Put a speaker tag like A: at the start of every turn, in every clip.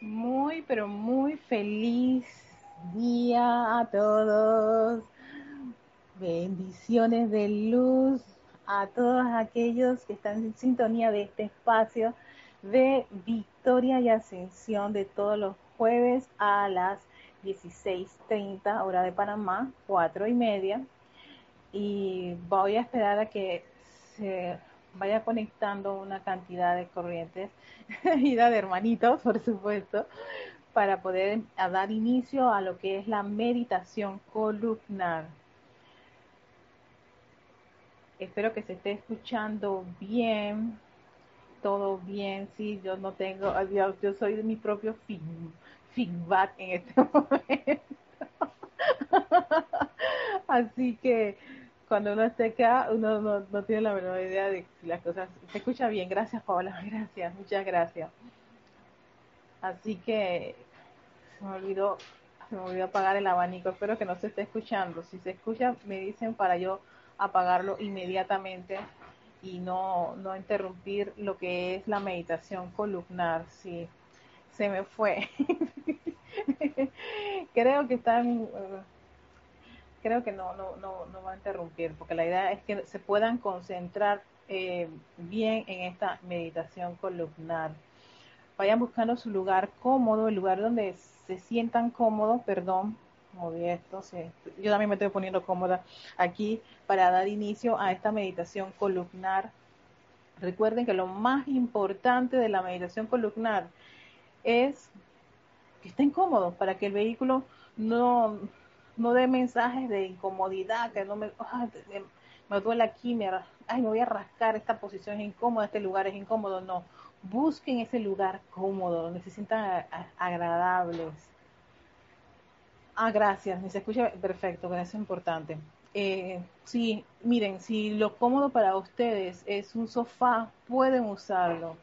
A: Muy, pero muy feliz día a todos. Bendiciones de luz a todos aquellos que están en sintonía de este espacio de victoria y ascensión de todos los jueves a las 16.30 hora de Panamá, cuatro y media. Y voy a esperar a que se vaya conectando una cantidad de corrientes, vida de hermanitos, por supuesto, para poder dar inicio a lo que es la meditación columnar. Espero que se esté escuchando bien, todo bien, sí, yo no tengo, yo, yo soy mi propio feedback en este momento. Así que cuando uno esté acá, uno no, tiene la menor idea de si las cosas se escucha bien. Gracias, Paola, gracias, muchas gracias. Así que se me olvidó, se me olvidó apagar el abanico. Espero que no se esté escuchando. Si se escucha, me dicen para yo apagarlo inmediatamente y no, no interrumpir lo que es la meditación columnar. Si se me fue. Creo que están creo que no, no, no, no va a interrumpir, porque la idea es que se puedan concentrar eh, bien en esta meditación columnar. Vayan buscando su lugar cómodo, el lugar donde se sientan cómodos, perdón, moví esto, yo también me estoy poniendo cómoda aquí para dar inicio a esta meditación columnar. Recuerden que lo más importante de la meditación columnar es que estén cómodos para que el vehículo no, no dé mensajes de incomodidad, que no me, me duele aquí, me, ay, me voy a rascar, esta posición es incómoda, este lugar es incómodo, no. Busquen ese lugar cómodo, donde se sientan agradables. Ah, gracias, me se escucha perfecto, eso es importante. Eh, sí, miren, si lo cómodo para ustedes es un sofá, pueden usarlo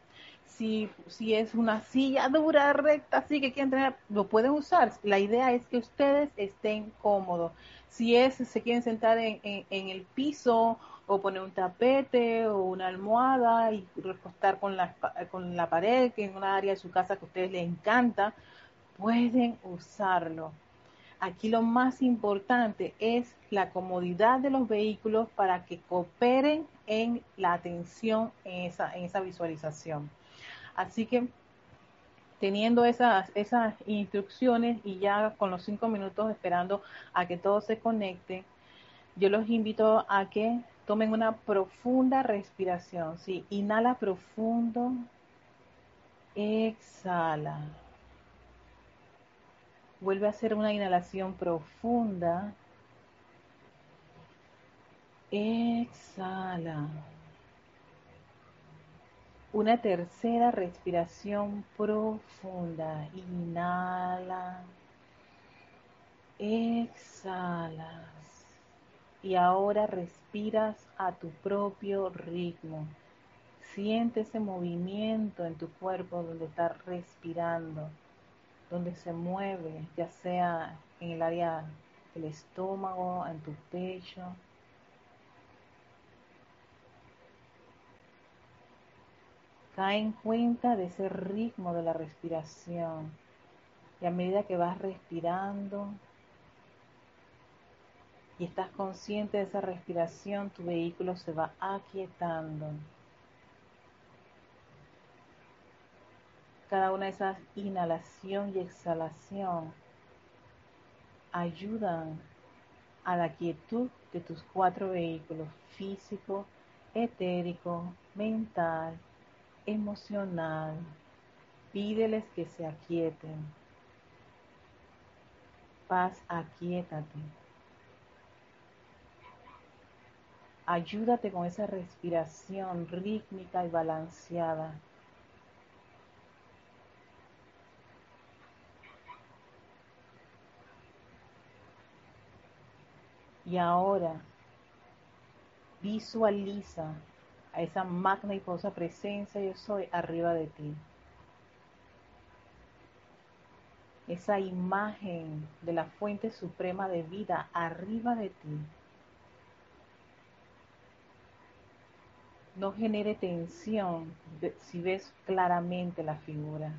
A: si, es una silla dura, recta, así que quieren tener, lo pueden usar. La idea es que ustedes estén cómodos. Si es, se quieren sentar en, el piso o poner un tapete o una almohada y recostar con la, con la pared, que en una área de su casa que a ustedes les encanta, pueden usarlo. Aquí lo más importante es la comodidad de los vehículos para que cooperen en la atención en esa visualización. Así que teniendo esas, esas instrucciones y ya con los cinco minutos esperando a que todo se conecte, yo los invito a que tomen una profunda respiración. Sí, inhala profundo, exhala. Vuelve a hacer una inhalación profunda. Exhala. Una tercera respiración profunda. Inhala. Exhalas. Y ahora respiras a tu propio ritmo. Siente ese movimiento en tu cuerpo donde estás respirando, donde se mueve, ya sea en el área del estómago, en tu pecho, Cae en cuenta de ese ritmo de la respiración. Y a medida que vas respirando y estás consciente de esa respiración, tu vehículo se va aquietando. Cada una de esas inhalación y exhalación ayudan a la quietud de tus cuatro vehículos físico, etérico, mental emocional. Pídeles que se aquieten. Paz, aquietate. Ayúdate con esa respiración rítmica y balanceada. Y ahora visualiza a esa magna y poderosa presencia yo soy arriba de ti. Esa imagen de la fuente suprema de vida arriba de ti. No genere tensión si ves claramente la figura.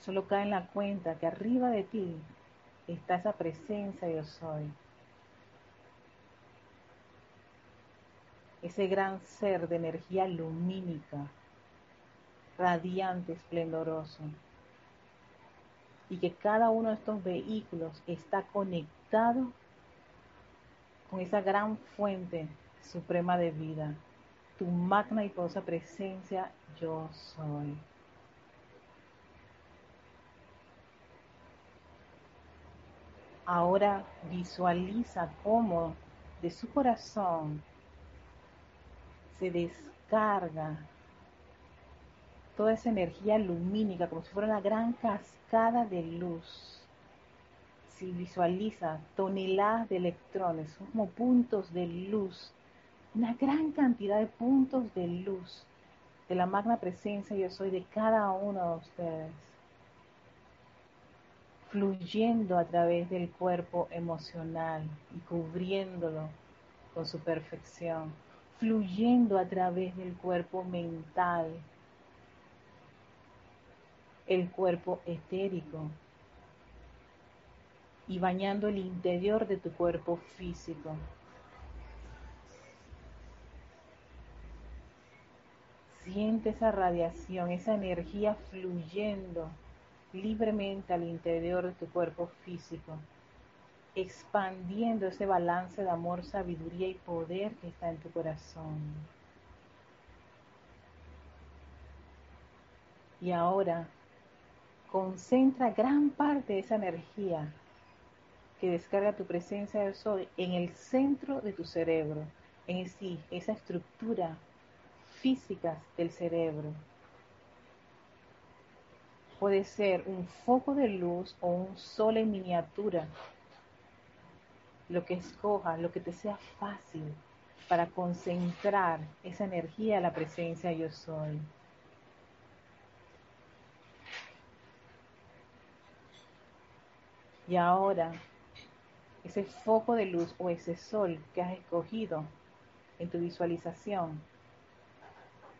A: Solo cae en la cuenta que arriba de ti está esa presencia yo soy. Ese gran ser de energía lumínica, radiante, esplendoroso. Y que cada uno de estos vehículos está conectado con esa gran fuente suprema de vida, tu magna y poderosa presencia, yo soy. Ahora visualiza cómo de su corazón se descarga toda esa energía lumínica como si fuera una gran cascada de luz. Si visualiza toneladas de electrones, son como puntos de luz, una gran cantidad de puntos de luz de la magna presencia yo soy de cada uno de ustedes fluyendo a través del cuerpo emocional y cubriéndolo con su perfección, fluyendo a través del cuerpo mental, el cuerpo etérico. Y bañando el interior de tu cuerpo físico. Siente esa radiación, esa energía fluyendo libremente al interior de tu cuerpo físico, expandiendo ese balance de amor, sabiduría y poder que está en tu corazón. Y ahora concentra gran parte de esa energía que descarga tu presencia del sol en el centro de tu cerebro, en sí, esa estructura física del cerebro, puede ser un foco de luz o un sol en miniatura. Lo que escoja, lo que te sea fácil para concentrar esa energía a la presencia yo soy. Y ahora, ese foco de luz o ese sol que has escogido en tu visualización,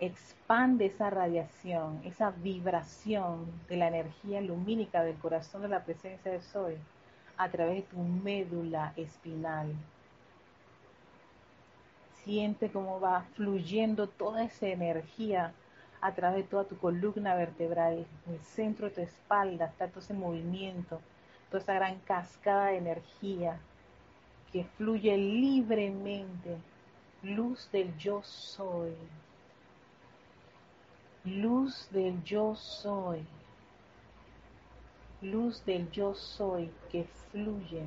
A: expande esa radiación, esa vibración de la energía lumínica del corazón de la presencia de Soy a través de tu médula espinal. Siente cómo va fluyendo toda esa energía a través de toda tu columna vertebral, en el centro de tu espalda, está todo ese movimiento, toda esa gran cascada de energía que fluye libremente, luz del yo soy luz del yo soy, luz del yo soy que fluye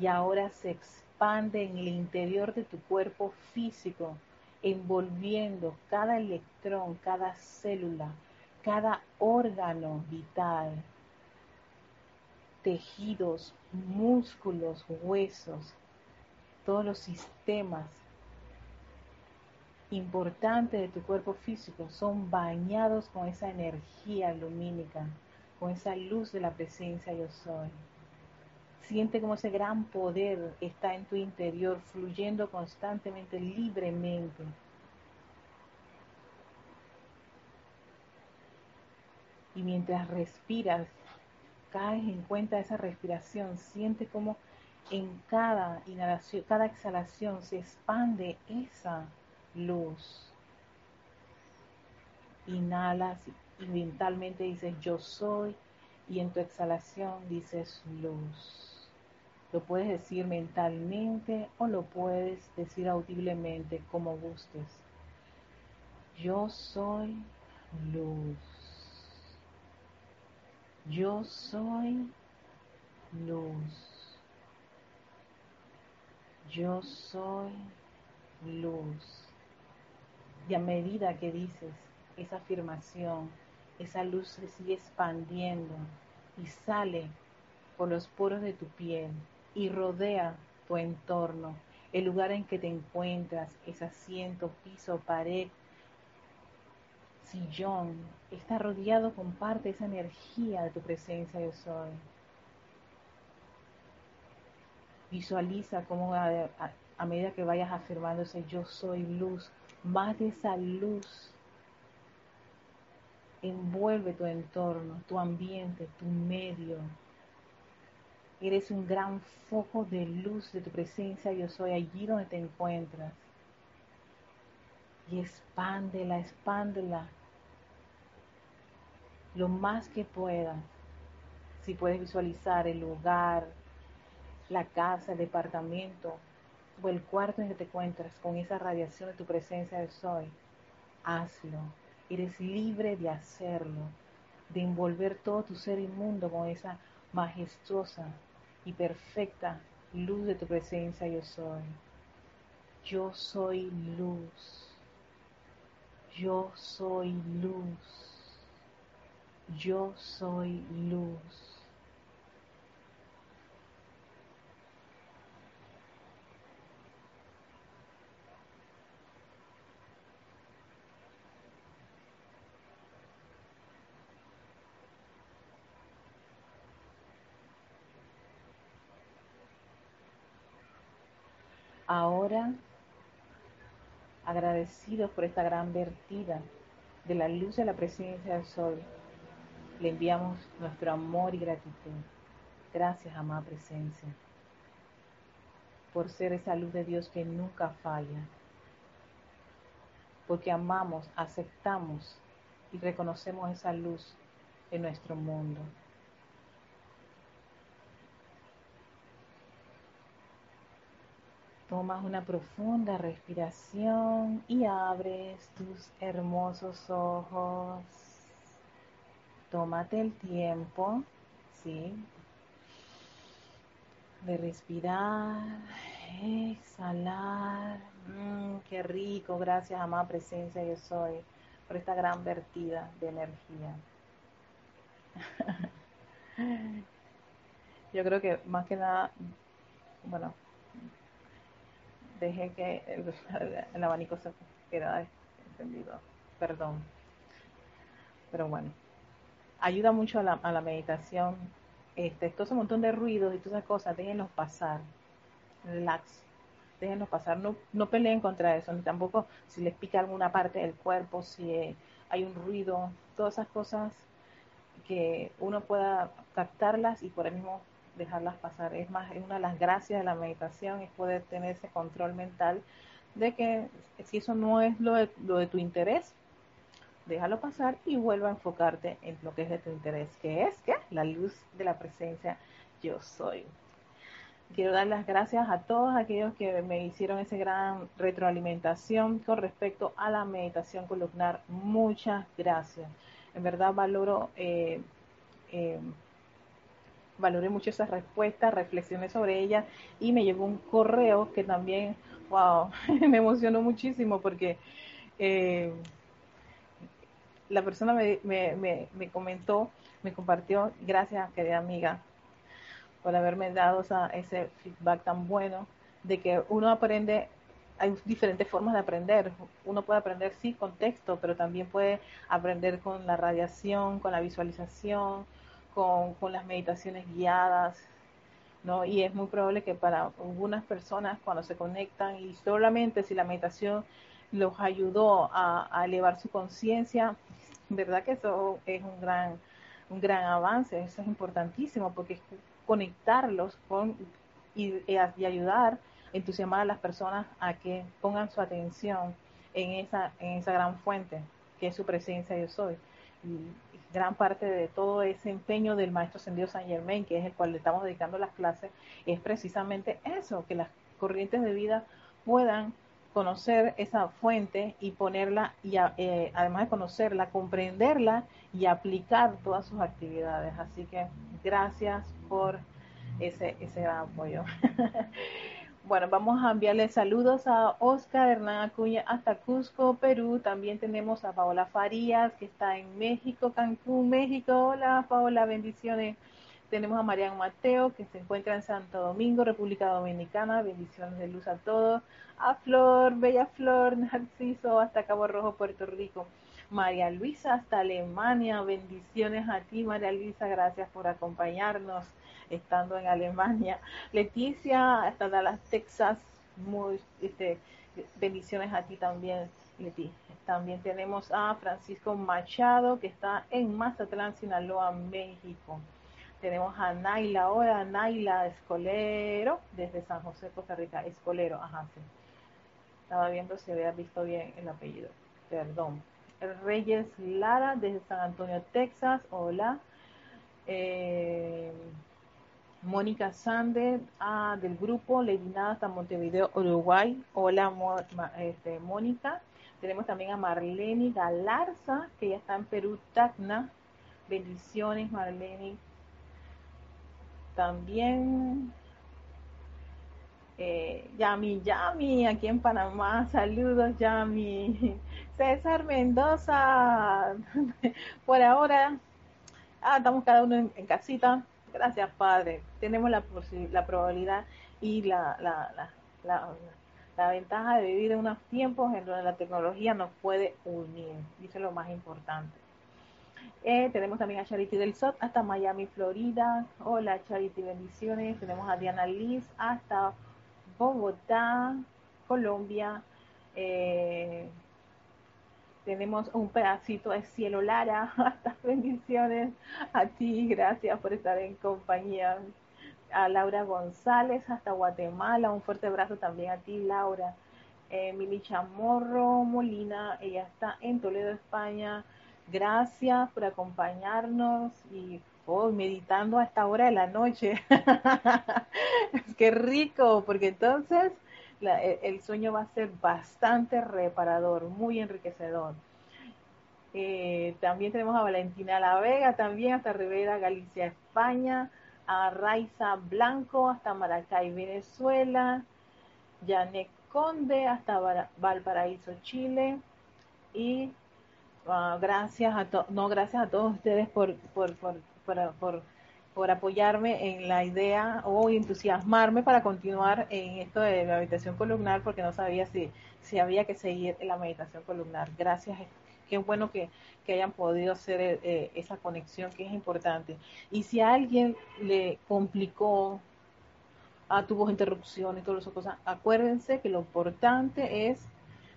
A: y ahora se expande en el interior de tu cuerpo físico, envolviendo cada electrón, cada célula, cada órgano vital, tejidos, músculos, huesos, todos los sistemas importante de tu cuerpo físico son bañados con esa energía lumínica, con esa luz de la presencia yo soy. Siente como ese gran poder está en tu interior, fluyendo constantemente, libremente. Y mientras respiras, caes en cuenta de esa respiración, siente como en cada inhalación, cada exhalación se expande esa luz. Inhalas y mentalmente dices yo soy y en tu exhalación dices luz. Lo puedes decir mentalmente o lo puedes decir audiblemente como gustes. Yo soy luz. Yo soy luz. Yo soy luz. Y a medida que dices esa afirmación, esa luz se sigue expandiendo y sale por los poros de tu piel y rodea tu entorno, el lugar en que te encuentras, ese asiento, piso, pared, sillón, está rodeado con parte de esa energía de tu presencia yo soy. Visualiza cómo a, a medida que vayas afirmando ese yo soy luz, más de esa luz envuelve tu entorno, tu ambiente, tu medio. Eres un gran foco de luz de tu presencia, yo soy allí donde te encuentras. Y expándela, expándela lo más que puedas. Si puedes visualizar el lugar, la casa, el departamento o el cuarto en que te encuentras con esa radiación de tu presencia de soy, hazlo. Eres libre de hacerlo, de envolver todo tu ser inmundo con esa majestuosa y perfecta luz de tu presencia yo soy. Yo soy luz. Yo soy luz. Yo soy luz. Ahora, agradecidos por esta gran vertida de la luz de la presencia del sol, le enviamos nuestro amor y gratitud. Gracias, amada presencia, por ser esa luz de Dios que nunca falla, porque amamos, aceptamos y reconocemos esa luz en nuestro mundo. Tomas una profunda respiración y abres tus hermosos ojos. Tómate el tiempo, ¿sí? De respirar, exhalar. Mm, qué rico, gracias, amada presencia, yo soy, por esta gran vertida de energía. yo creo que más que nada, bueno, dejé que el, abanico se quedara encendido. Perdón. Pero bueno, ayuda mucho a la, a la meditación. Este, todo ese montón de ruidos y todas esas cosas, déjenlos pasar. Relax. Déjenlos pasar. No, no peleen contra eso. Ni tampoco si les pica alguna parte del cuerpo, si hay un ruido. Todas esas cosas que uno pueda captarlas y por el mismo dejarlas pasar. Es más, una de las gracias de la meditación es poder tener ese control mental de que si eso no es lo de, lo de tu interés, déjalo pasar y vuelva a enfocarte en lo que es de tu interés, que es que la luz de la presencia yo soy. Quiero dar las gracias a todos aquellos que me hicieron esa gran retroalimentación con respecto a la meditación columnar. Muchas gracias. En verdad valoro eh, eh, valoré mucho esas respuestas, reflexioné sobre ellas y me llegó un correo que también, wow, me emocionó muchísimo porque eh, la persona me, me, me, comentó, me compartió, gracias querida amiga, por haberme dado ese feedback tan bueno de que uno aprende hay diferentes formas de aprender. Uno puede aprender, sí, con texto, pero también puede aprender con la radiación, con la visualización, con, las meditaciones guiadas, ¿no? Y es muy probable que para algunas personas cuando se conectan y solamente si la meditación los ayudó a, elevar su conciencia, verdad que eso es un gran, un gran avance, eso es importantísimo porque es conectarlos con y, ayudar, entusiasmar a las personas a que pongan su atención en esa, en esa gran fuente que es su presencia yo soy. Gran parte de todo ese empeño del maestro Sendido San Germain, que es el cual le estamos dedicando las clases, es precisamente eso, que las corrientes de vida puedan conocer esa fuente y ponerla, y eh, además de conocerla, comprenderla y aplicar todas sus actividades. Así que gracias por ese, ese gran apoyo. Bueno, vamos a enviarle saludos a Oscar Hernán Acuña hasta Cusco, Perú. También tenemos a Paola Farías, que está en México, Cancún, México. Hola, Paola, bendiciones. Tenemos a Marian Mateo, que se encuentra en Santo Domingo, República Dominicana. Bendiciones de luz a todos. A Flor, Bella Flor, Narciso, hasta Cabo Rojo, Puerto Rico. María Luisa hasta Alemania. Bendiciones a ti, María Luisa. Gracias por acompañarnos estando en Alemania. Leticia, hasta Dallas, Texas, muy, este, bendiciones a ti también. Leti. También tenemos a Francisco Machado, que está en Mazatlán, Sinaloa, México. Tenemos a Naila, hola Naila Escolero, desde San José, Costa Rica. Escolero, ajá, sí. Estaba viendo si había visto bien el apellido. Perdón. Reyes Lara, desde San Antonio, Texas. Hola. Eh, Mónica Sande, ah, del grupo Lady hasta Montevideo, Uruguay. Hola, este, Mónica. Tenemos también a Marlene Galarza, que ya está en Perú, Tacna. Bendiciones, Marlene. También eh, Yami, Yami, aquí en Panamá. Saludos, Yami. César Mendoza. Por ahora, ah, estamos cada uno en, casita. Gracias, Padre. Tenemos la, la probabilidad y la, la, ventaja de vivir en unos tiempos en donde la tecnología nos puede unir. Dice lo más importante. Eh, tenemos también a Charity del SOT hasta Miami, Florida. Hola Charity, bendiciones. Tenemos a Diana Liz hasta Bogotá, Colombia. Eh, tenemos un pedacito de cielo Lara. Hasta bendiciones a ti. Gracias por estar en compañía. A Laura González hasta Guatemala. Un fuerte abrazo también a ti, Laura. Eh, Mili Chamorro Molina. Ella está en Toledo, España. Gracias por acompañarnos y oh, meditando a esta hora de la noche. Qué rico, porque entonces el sueño va a ser bastante reparador, muy enriquecedor. Eh, también tenemos a Valentina La Vega, también hasta Rivera, Galicia, España, a Raiza Blanco hasta Maracay, Venezuela, Janet Conde hasta Valparaíso, Chile, y Ah, gracias a no gracias a todos ustedes por por, por, por, por, apoyarme en la idea o entusiasmarme para continuar en esto de la meditación columnar porque no sabía si, si había que seguir en la meditación columnar. Gracias, qué bueno que, que hayan podido hacer eh, esa conexión que es importante. Y si a alguien le complicó, ah, tuvo interrupciones, todas esas cosas, acuérdense que lo importante es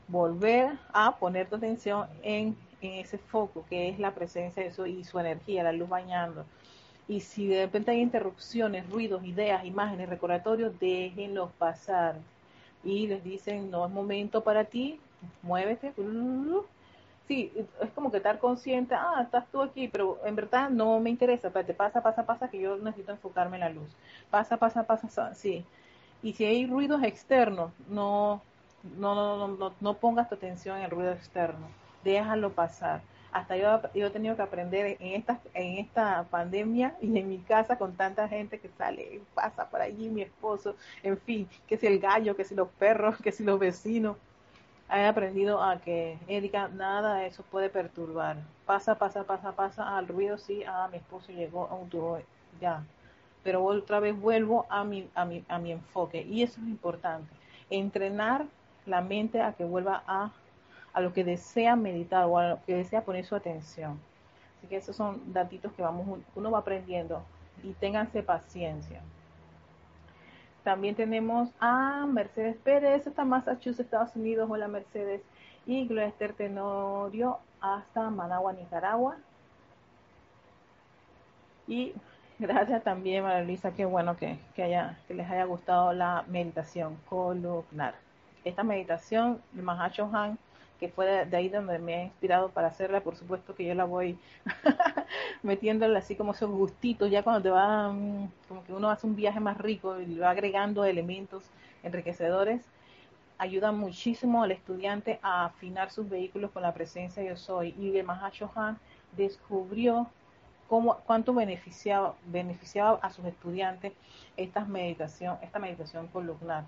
A: volver a poner tu atención en en ese foco que es la presencia de eso y su energía, la luz bañando. Y si de repente hay interrupciones, ruidos, ideas, imágenes, recordatorios, déjenlos pasar. Y les dicen, no es momento para ti, muévete. Sí, es como que estar consciente, ah, estás tú aquí, pero en verdad no me interesa, te pasa, pasa, pasa, que yo necesito enfocarme en la luz. Pasa, pasa, pasa, sí. Y si hay ruidos externos, no, no, no, no, no, no pongas tu atención en el ruido externo déjalo pasar. Hasta yo, he tenido que aprender en esta, en esta pandemia y en mi casa con tanta gente que sale, pasa por allí, mi esposo, en fin, que si el gallo, que si los perros, que si los vecinos. He aprendido a que, Erika, nada de eso puede perturbar. Pasa, pasa, pasa, pasa, al ruido sí, ah, mi esposo llegó a un tubo, ya. Pero otra vez vuelvo a mi, a mi, a mi enfoque. Y eso es importante. Entrenar la mente a que vuelva a a lo que desea meditar o a lo que desea poner su atención. Así que esos son datitos que vamos, uno va aprendiendo y ténganse paciencia. También tenemos a Mercedes Pérez, hasta Massachusetts, Estados Unidos. Hola Mercedes. Y Gloria Tenorio hasta Managua, Nicaragua. Y gracias también, María Luisa. Qué bueno que, haya, que les haya gustado la meditación columnar. Esta meditación, el Mahacho Han que fue de, ahí donde me ha inspirado para hacerla, por supuesto que yo la voy metiéndole así como esos gustitos, ya cuando te va, mm, como que uno hace un viaje más rico y va agregando elementos enriquecedores, ayuda muchísimo al estudiante a afinar sus vehículos con la presencia de yo soy. Y de Mahacho Han descubrió cómo, cuánto beneficiaba, beneficiaba a sus estudiantes esta meditación, esta meditación columnar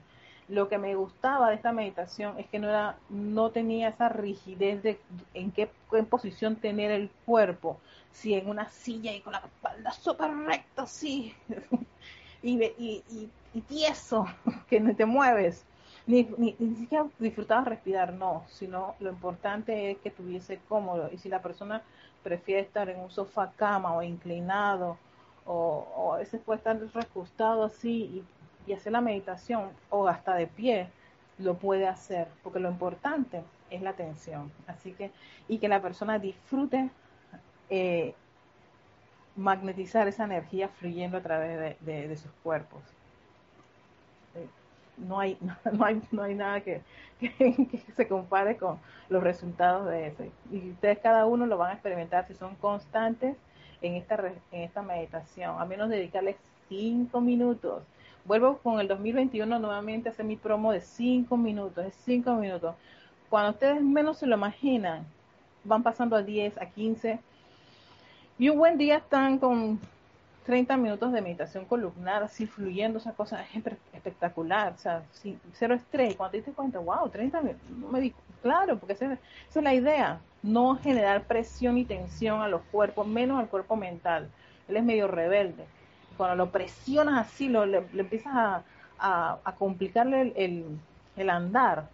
A: lo que me gustaba de esta meditación es que no era, no tenía esa rigidez de en qué posición tener el cuerpo, si en una silla y con la espalda súper recta, sí, y, y, y, tieso, que no te mueves, ni, ni, ni siquiera disfrutabas respirar, no, sino lo importante es que estuviese cómodo, y si la persona prefiere estar en un sofá cama o inclinado, o, o a veces puede estar recostado así y y hacer la meditación o hasta de pie, lo puede hacer, porque lo importante es la atención. Así que, y que la persona disfrute eh, magnetizar esa energía fluyendo a través de, sus cuerpos. Eh, no hay, no hay, no hay nada que, se compare con los resultados de eso. Y ustedes cada uno lo van a experimentar si son constantes en esta, en esta meditación, a menos dedicarles cinco minutos. Vuelvo con el 2021 nuevamente a hacer mi promo de cinco minutos, es cinco minutos. Cuando ustedes menos se lo imaginan, van pasando a 10, a 15, y un buen día están con 30 minutos de meditación columnar, así fluyendo, esa cosa es espectacular, o sea, cero estrés. Cuando te diste cuenta, wow, 30 minutos, me di, claro, porque esa, es la idea, no generar presión y tensión a los cuerpos, menos al cuerpo mental. Él es medio rebelde. Cuando lo presionas así, lo, le, empiezas a, a, complicarle el, andar,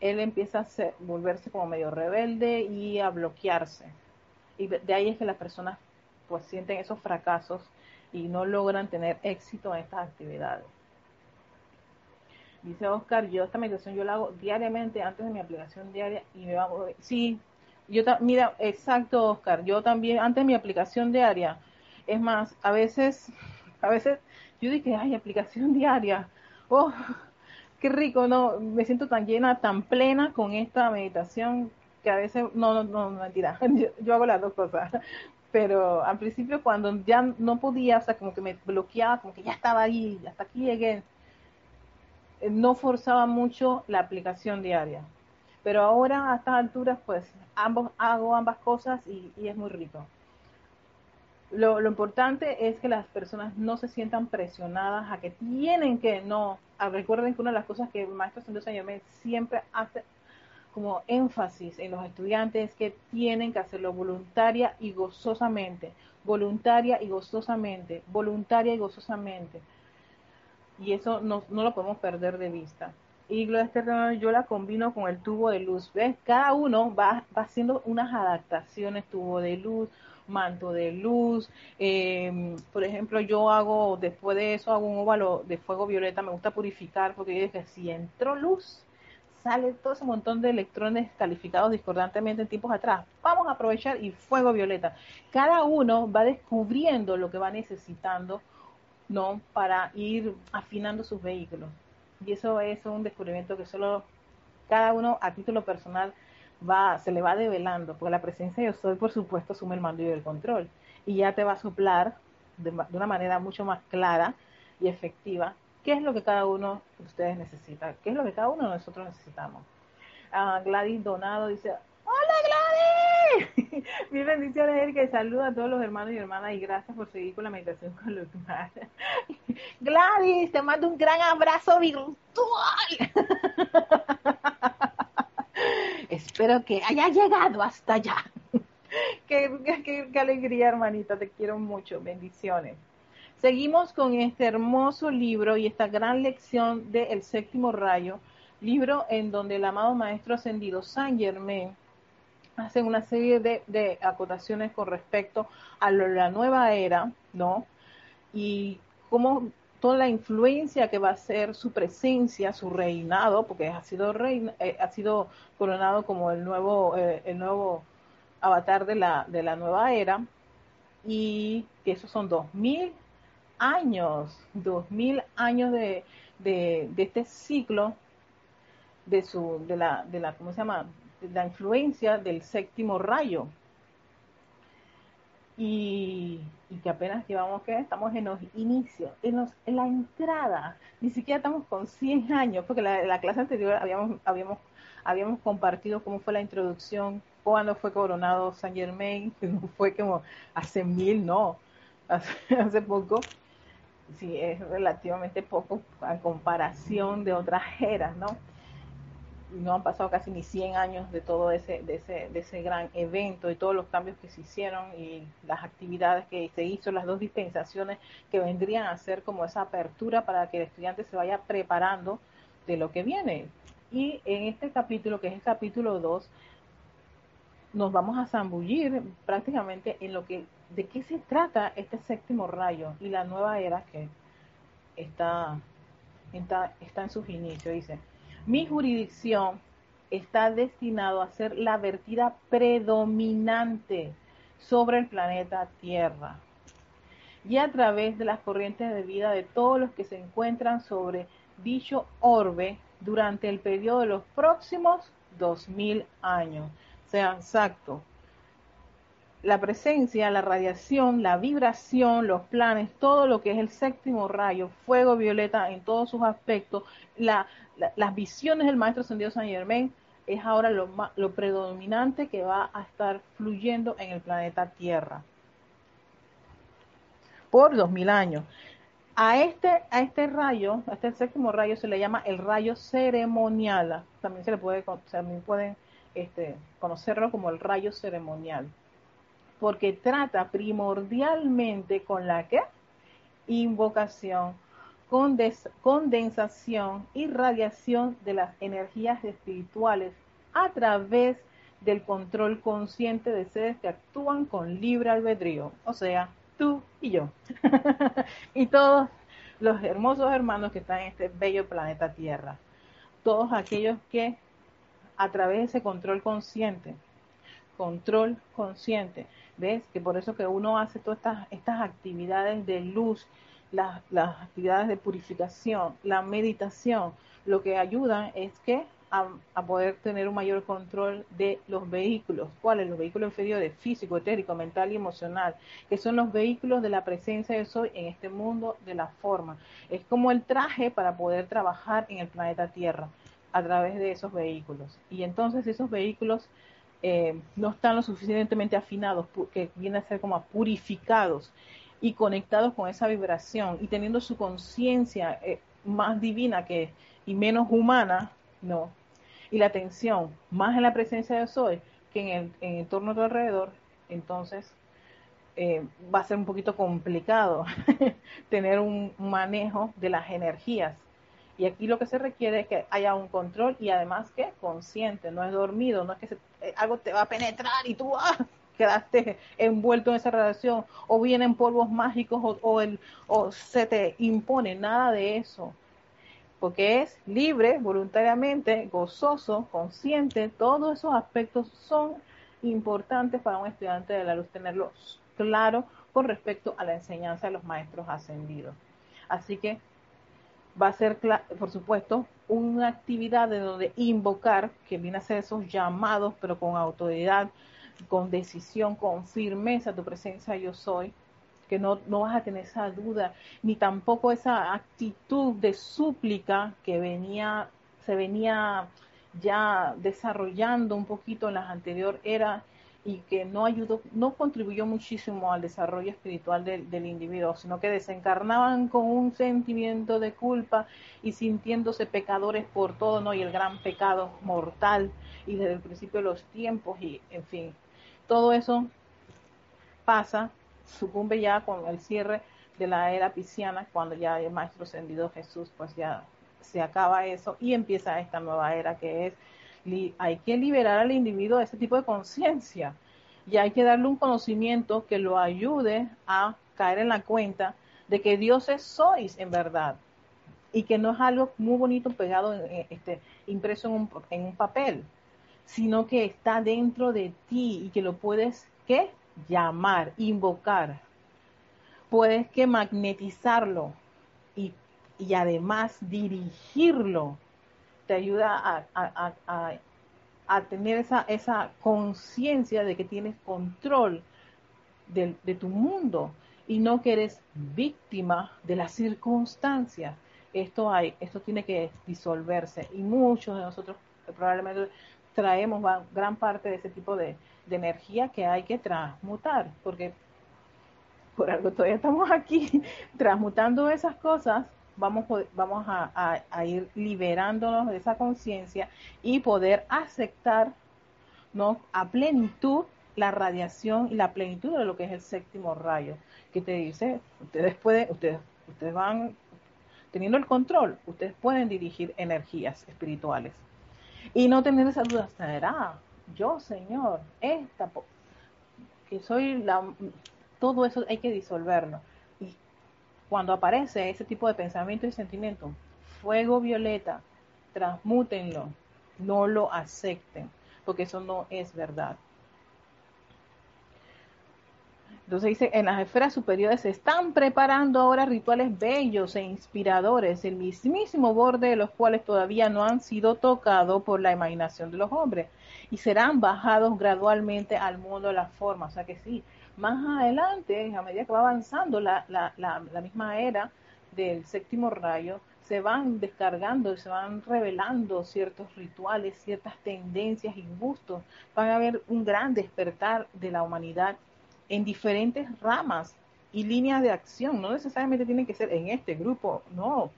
A: él empieza a volverse como medio rebelde y a bloquearse y de ahí es que las personas pues sienten esos fracasos y no logran tener éxito en estas actividades. Dice Oscar, yo esta meditación yo la hago diariamente antes de mi aplicación diaria y me hago, sí, yo mira, exacto Oscar, yo también antes de mi aplicación diaria, es más, a veces, a veces yo dije, ay, aplicación diaria, oh, qué rico, no, me siento tan llena, tan plena con esta meditación que a veces, no, no, no, mentira, yo, hago las dos cosas, pero al principio cuando ya no podía, o sea, como que me bloqueaba, como que ya estaba ahí, hasta aquí llegué, eh, no forzaba mucho la aplicación diaria. Pero ahora a estas alturas, pues ambos, hago ambas cosas y, es muy rico. Lo, importante es que las personas no se sientan presionadas a que tienen que, no, recuerden que una de las cosas que el maestro Santo Sayomé siempre hace como énfasis en los estudiantes que tienen que hacerlo voluntaria y gozosamente, voluntaria y gozosamente, voluntaria y gozosamente. Y eso no, lo podemos perder de vista. Y Gloria yo la combino con el tubo de luz. ¿Ves? Cada uno va, haciendo unas adaptaciones, tubo de luz, manto de luz. Em, por ejemplo, yo hago, después de eso, hago un óvalo de fuego violeta. Me gusta purificar porque yo dije, si entró luz, sale todo ese montón de electrones calificados discordantemente en tiempos atrás. Vamos a aprovechar y fuego violeta. Cada uno va descubriendo lo que va necesitando, ¿no? Para ir afinando sus vehículos. Y eso es un descubrimiento que solo cada uno a título personal va, se le va develando, porque la presencia yo soy, por supuesto, asume el mando y el control. Y ya te va a soplar de, de una manera mucho más clara y efectiva qué es lo que cada uno de ustedes necesita, qué es lo que cada uno de nosotros necesitamos. Ah, Gladys Donado dice, ¡Hola Gladys! Mi bendiciones, Erika, y saluda a todos los hermanos y hermanas y gracias por seguir con la meditación con los Gladys, te mando un gran abrazo virtual. Espero que haya llegado hasta allá. qué, alegría, hermanita, te quiero mucho. Bendiciones. Seguimos con este hermoso libro y esta gran lección de El séptimo rayo, libro en donde el amado Maestro Ascendido Saint Germain hace una serie de, acotaciones con respecto a la nueva era, ¿no? Y cómo toda la influencia que va a ser su presencia, su reinado, porque ha sido, eh, ha sido coronado como el nuevo, eh, el nuevo avatar de la, de la nueva era, y que esos son dos mil años, dos mil años de, de, este ciclo de su, de la, de la, ¿cómo se llama? De la influencia del séptimo rayo. Y, que apenas llevamos que estamos en los inicios, en, los, en la entrada, ni siquiera estamos con 100 años, porque la, la clase anterior habíamos, habíamos, habíamos compartido cómo fue la introducción, cuándo fue coronado Saint Germain, no fue como hace mil, no, hace poco, sí es relativamente poco a comparación de otras eras, ¿no? No han pasado casi ni 100 años de todo ese, de ese, de ese gran evento y todos los cambios que se hicieron y las actividades que se hizo, las dos dispensaciones que vendrían a ser como esa apertura para que el estudiante se vaya preparando de lo que viene. Y en este capítulo, que es el capítulo 2, nos vamos a zambullir prácticamente en lo que de qué se trata este séptimo rayo y la nueva era que está, está, está en sus inicios. Dice, mi jurisdicción está destinado a ser la vertida predominante sobre el planeta Tierra y a través de las corrientes de vida de todos los que se encuentran sobre dicho orbe durante el periodo de los próximos 2000 años. Sea, exacto. La presencia, la radiación, la vibración, los planes, todo lo que es el séptimo rayo, fuego violeta en todos sus aspectos, las visiones del maestro ascendido San Germain es ahora lo, lo predominante que va a estar fluyendo en el planeta Tierra por dos mil años. A este, a este rayo, a este séptimo rayo se le llama el rayo ceremonial. También se le puede, también pueden este, conocerlo como el rayo ceremonial. Porque trata primordialmente con la que invocación, condensación y radiación de las energías espirituales a través del control consciente de seres que actúan con libre albedrío, o sea, tú y yo. y todos los hermosos hermanos que están en este bello planeta Tierra. Todos aquellos que a través de ese control consciente, control consciente, ¿ves? Que por eso que uno hace todas estas, estas actividades de luz, las, las actividades de purificación, la meditación, lo que ayudan es que a, poder tener un mayor control de los vehículos. ¿Cuáles? Los vehículos inferiores, físico, etérico, mental y emocional, que son los vehículos de la presencia de Soy en este mundo de la forma. Es como el traje para poder trabajar en el planeta Tierra a través de esos vehículos. Y entonces esos vehículos eh, no están lo suficientemente afinados, que viene a ser como purificados y conectados con esa vibración y teniendo su conciencia eh, más divina que y menos humana, no, y la atención más en la presencia de Soy que en el, en el entorno de alrededor, entonces eh, va a ser un poquito complicado tener un manejo de las energías. Y aquí lo que se requiere es que haya un control y además que consciente, no es dormido, no es que eh, algo te va a penetrar y tú ah, quedaste envuelto en esa relación o vienen polvos mágicos o, o, el, o se te impone, nada de eso porque es libre, voluntariamente, gozoso, consciente, todos esos aspectos son importantes para un estudiante de la luz tenerlos claro con respecto a la enseñanza de los maestros ascendidos. Así que va a ser, por supuesto, una actividad de donde invocar, que viene a ser esos llamados, pero con autoridad, con decisión, con firmeza, tu presencia yo soy, que no, no vas a tener esa duda, ni tampoco esa actitud de súplica que venía, se venía ya desarrollando un poquito en las anteriores eras y que no ayudó, no contribuyó muchísimo al desarrollo espiritual del, individuo, sino que desencarnaban con un sentimiento de culpa y sintiéndose pecadores por todo, ¿no? Y el gran pecado mortal y desde el principio de los tiempos y, en fin, todo eso pasa sucumbe ya con el cierre de la era pisciana, cuando ya el Maestro Ascendido Jesús, pues ya se acaba eso y empieza esta nueva era que es, hay que liberar al individuo de ese tipo de conciencia y hay que darle un conocimiento que lo ayude a caer en la cuenta de que dioses sois en verdad y que no es algo muy bonito pegado, este, impreso en un, en un papel, sino que está dentro de ti y que lo puedes, ¿qué? llamar, invocar. Puedes que magnetizarlo y, además dirigirlo. Te ayuda a, tener esa, esa conciencia de que tienes control de, de, tu mundo y no que eres víctima de las circunstancias. Esto hay, esto tiene que disolverse y muchos de nosotros probablemente traemos gran parte de ese tipo de energía que hay que transmutar, porque por algo todavía estamos aquí transmutando esas cosas, vamos, vamos a, ir liberándonos de esa conciencia y poder aceptar ¿no? a plenitud la radiación y la plenitud de lo que es el séptimo rayo, que te dice, ustedes pueden, ustedes, ustedes van teniendo el control, ustedes pueden dirigir energías espirituales y no tener esa duda, ¿será? yo, Señor, esta, que soy la, todo eso hay que disolverlo. Cuando aparece ese tipo de pensamiento y sentimiento, fuego violeta, transmútenlo, no lo acepten, porque eso no es verdad. Entonces dice, en las esferas superiores se están preparando ahora rituales bellos e inspiradores, el mismísimo borde de los cuales todavía no han sido tocados por la imaginación de los hombres y serán bajados gradualmente al mundo de la forma. O sea que sí, más adelante, a medida que va avanzando la, la, la, la misma era del séptimo rayo, se van descargando se van revelando ciertos rituales, ciertas tendencias y gustos. Van a haber un gran despertar de la humanidad en diferentes ramas y líneas de acción. No necesariamente tienen que ser en este grupo, no.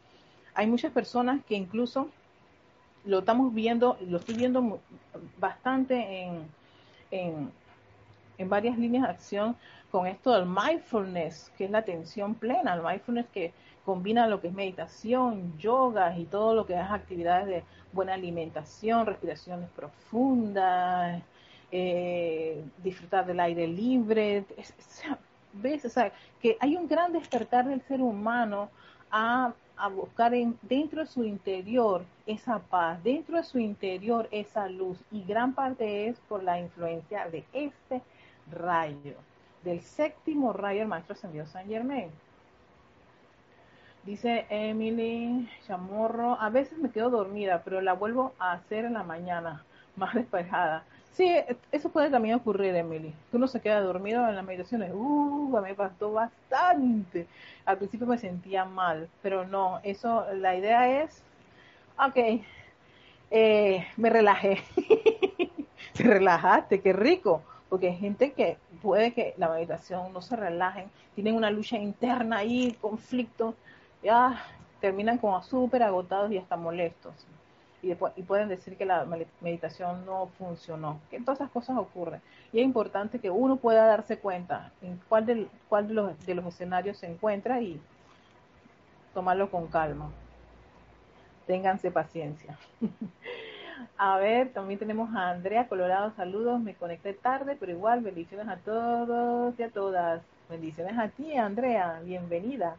A: Hay muchas personas que incluso lo estamos viendo, lo estoy viendo bastante en, en, en varias líneas de acción con esto del mindfulness, que es la atención plena, el mindfulness que combina lo que es meditación, yoga y todo lo que es actividades de buena alimentación, respiraciones profundas, eh, disfrutar del aire libre. ¿Ves? O sea, que hay un gran despertar del ser humano a, a buscar en, dentro de su interior esa paz, dentro de su interior esa luz. Y gran parte es por la influencia de este rayo, del séptimo rayo el Maestro Ascendido San Germain. Dice Emily Chamorro, a veces me quedo dormida, pero la vuelvo a hacer en la mañana, más despejada. Sí, eso puede también ocurrir, Emily. Que uno se queda dormido en las meditaciones. Uh, me pasó bastante. Al principio me sentía mal, pero no, eso, la idea es, ok, eh, me relajé. Te relajaste, qué rico. Porque hay gente que puede que la meditación no se relajen, tienen una lucha interna ahí, conflictos, ya terminan como súper agotados y hasta molestos y, pueden decir que la meditación no funcionó. Que todas esas cosas ocurren. Y es importante que uno pueda darse cuenta en cuál, de los escenarios se encuentra y tomarlo con calma. Ténganse paciencia. A ver, también tenemos a Andrea Colorado, saludos, me conecté tarde, pero igual bendiciones a todos y a todas. Bendiciones a ti, Andrea, bienvenida.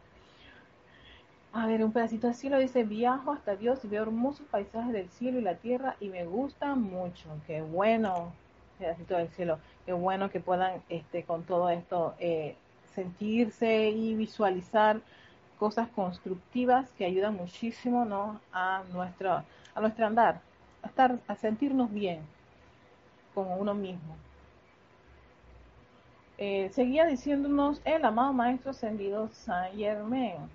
A: A ver, un pedacito del cielo dice, viajo hasta Dios y veo hermosos paisajes del cielo y la tierra y me gusta mucho. Qué bueno, pedacito del cielo. Qué bueno que puedan este, con todo esto eh, sentirse y visualizar cosas constructivas que ayudan muchísimo ¿no? a, nuestro, a nuestro andar, a, estar, a sentirnos bien con uno mismo. Eh, seguía diciéndonos el amado Maestro Ascendido Saint Germain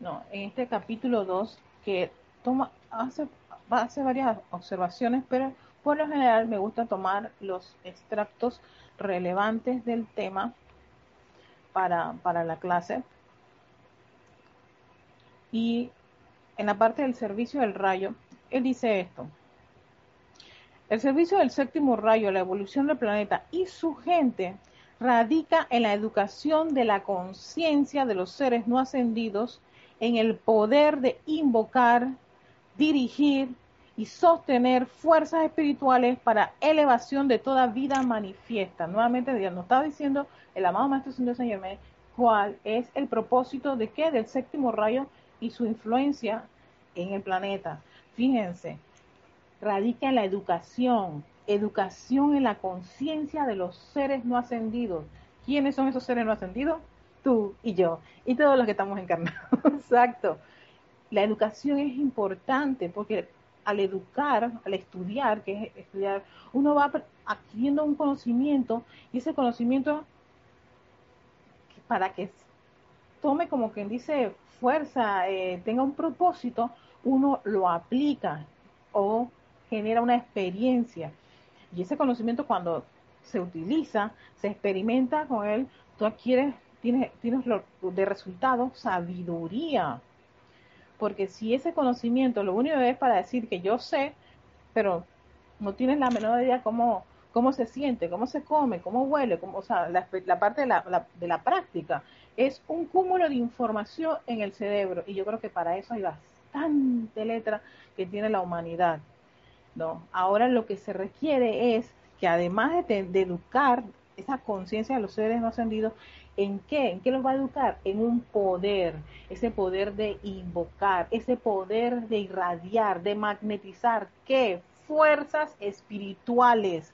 A: no, en este capítulo 2 que toma, hace, hace varias observaciones, pero por lo general me gusta tomar los extractos relevantes del tema para, para la clase. Y en la parte del servicio del rayo, él dice esto. El servicio del séptimo rayo, la evolución del planeta y su gente radica en la educación de la conciencia de los seres no ascendidos en el poder de invocar, dirigir y sostener fuerzas espirituales para elevación de toda vida manifiesta. Nuevamente, nos está diciendo el amado Maestro Señor Señor cuál es el propósito de qué, del séptimo rayo y su influencia en el planeta. Fíjense, radica en la educación, educación en la conciencia de los seres no ascendidos. ¿Quiénes son esos seres no ascendidos? tú y yo, y todos los que estamos encarnados. Exacto. La educación es importante porque al educar, al estudiar, que es estudiar, uno va adquiriendo un conocimiento y ese conocimiento para que tome como quien dice fuerza, eh, tenga un propósito, uno lo aplica o genera una experiencia. Y ese conocimiento cuando se utiliza, se experimenta con él, tú adquieres tienes, tienes de resultado sabiduría. Porque si ese conocimiento lo único es para decir que yo sé, pero no tienes la menor idea cómo, cómo se siente, cómo se come, cómo huele, cómo, o sea, la, parte de la, de la práctica es un cúmulo de información en el cerebro y yo creo que para eso hay bastante letra que tiene la humanidad. ¿no? Ahora lo que se requiere es que además de, de educar esa conciencia de los seres no ascendidos, ¿en qué? ¿En qué los va a educar? En un poder, ese poder de invocar, ese poder de irradiar, de magnetizar, ¿qué? Fuerzas espirituales.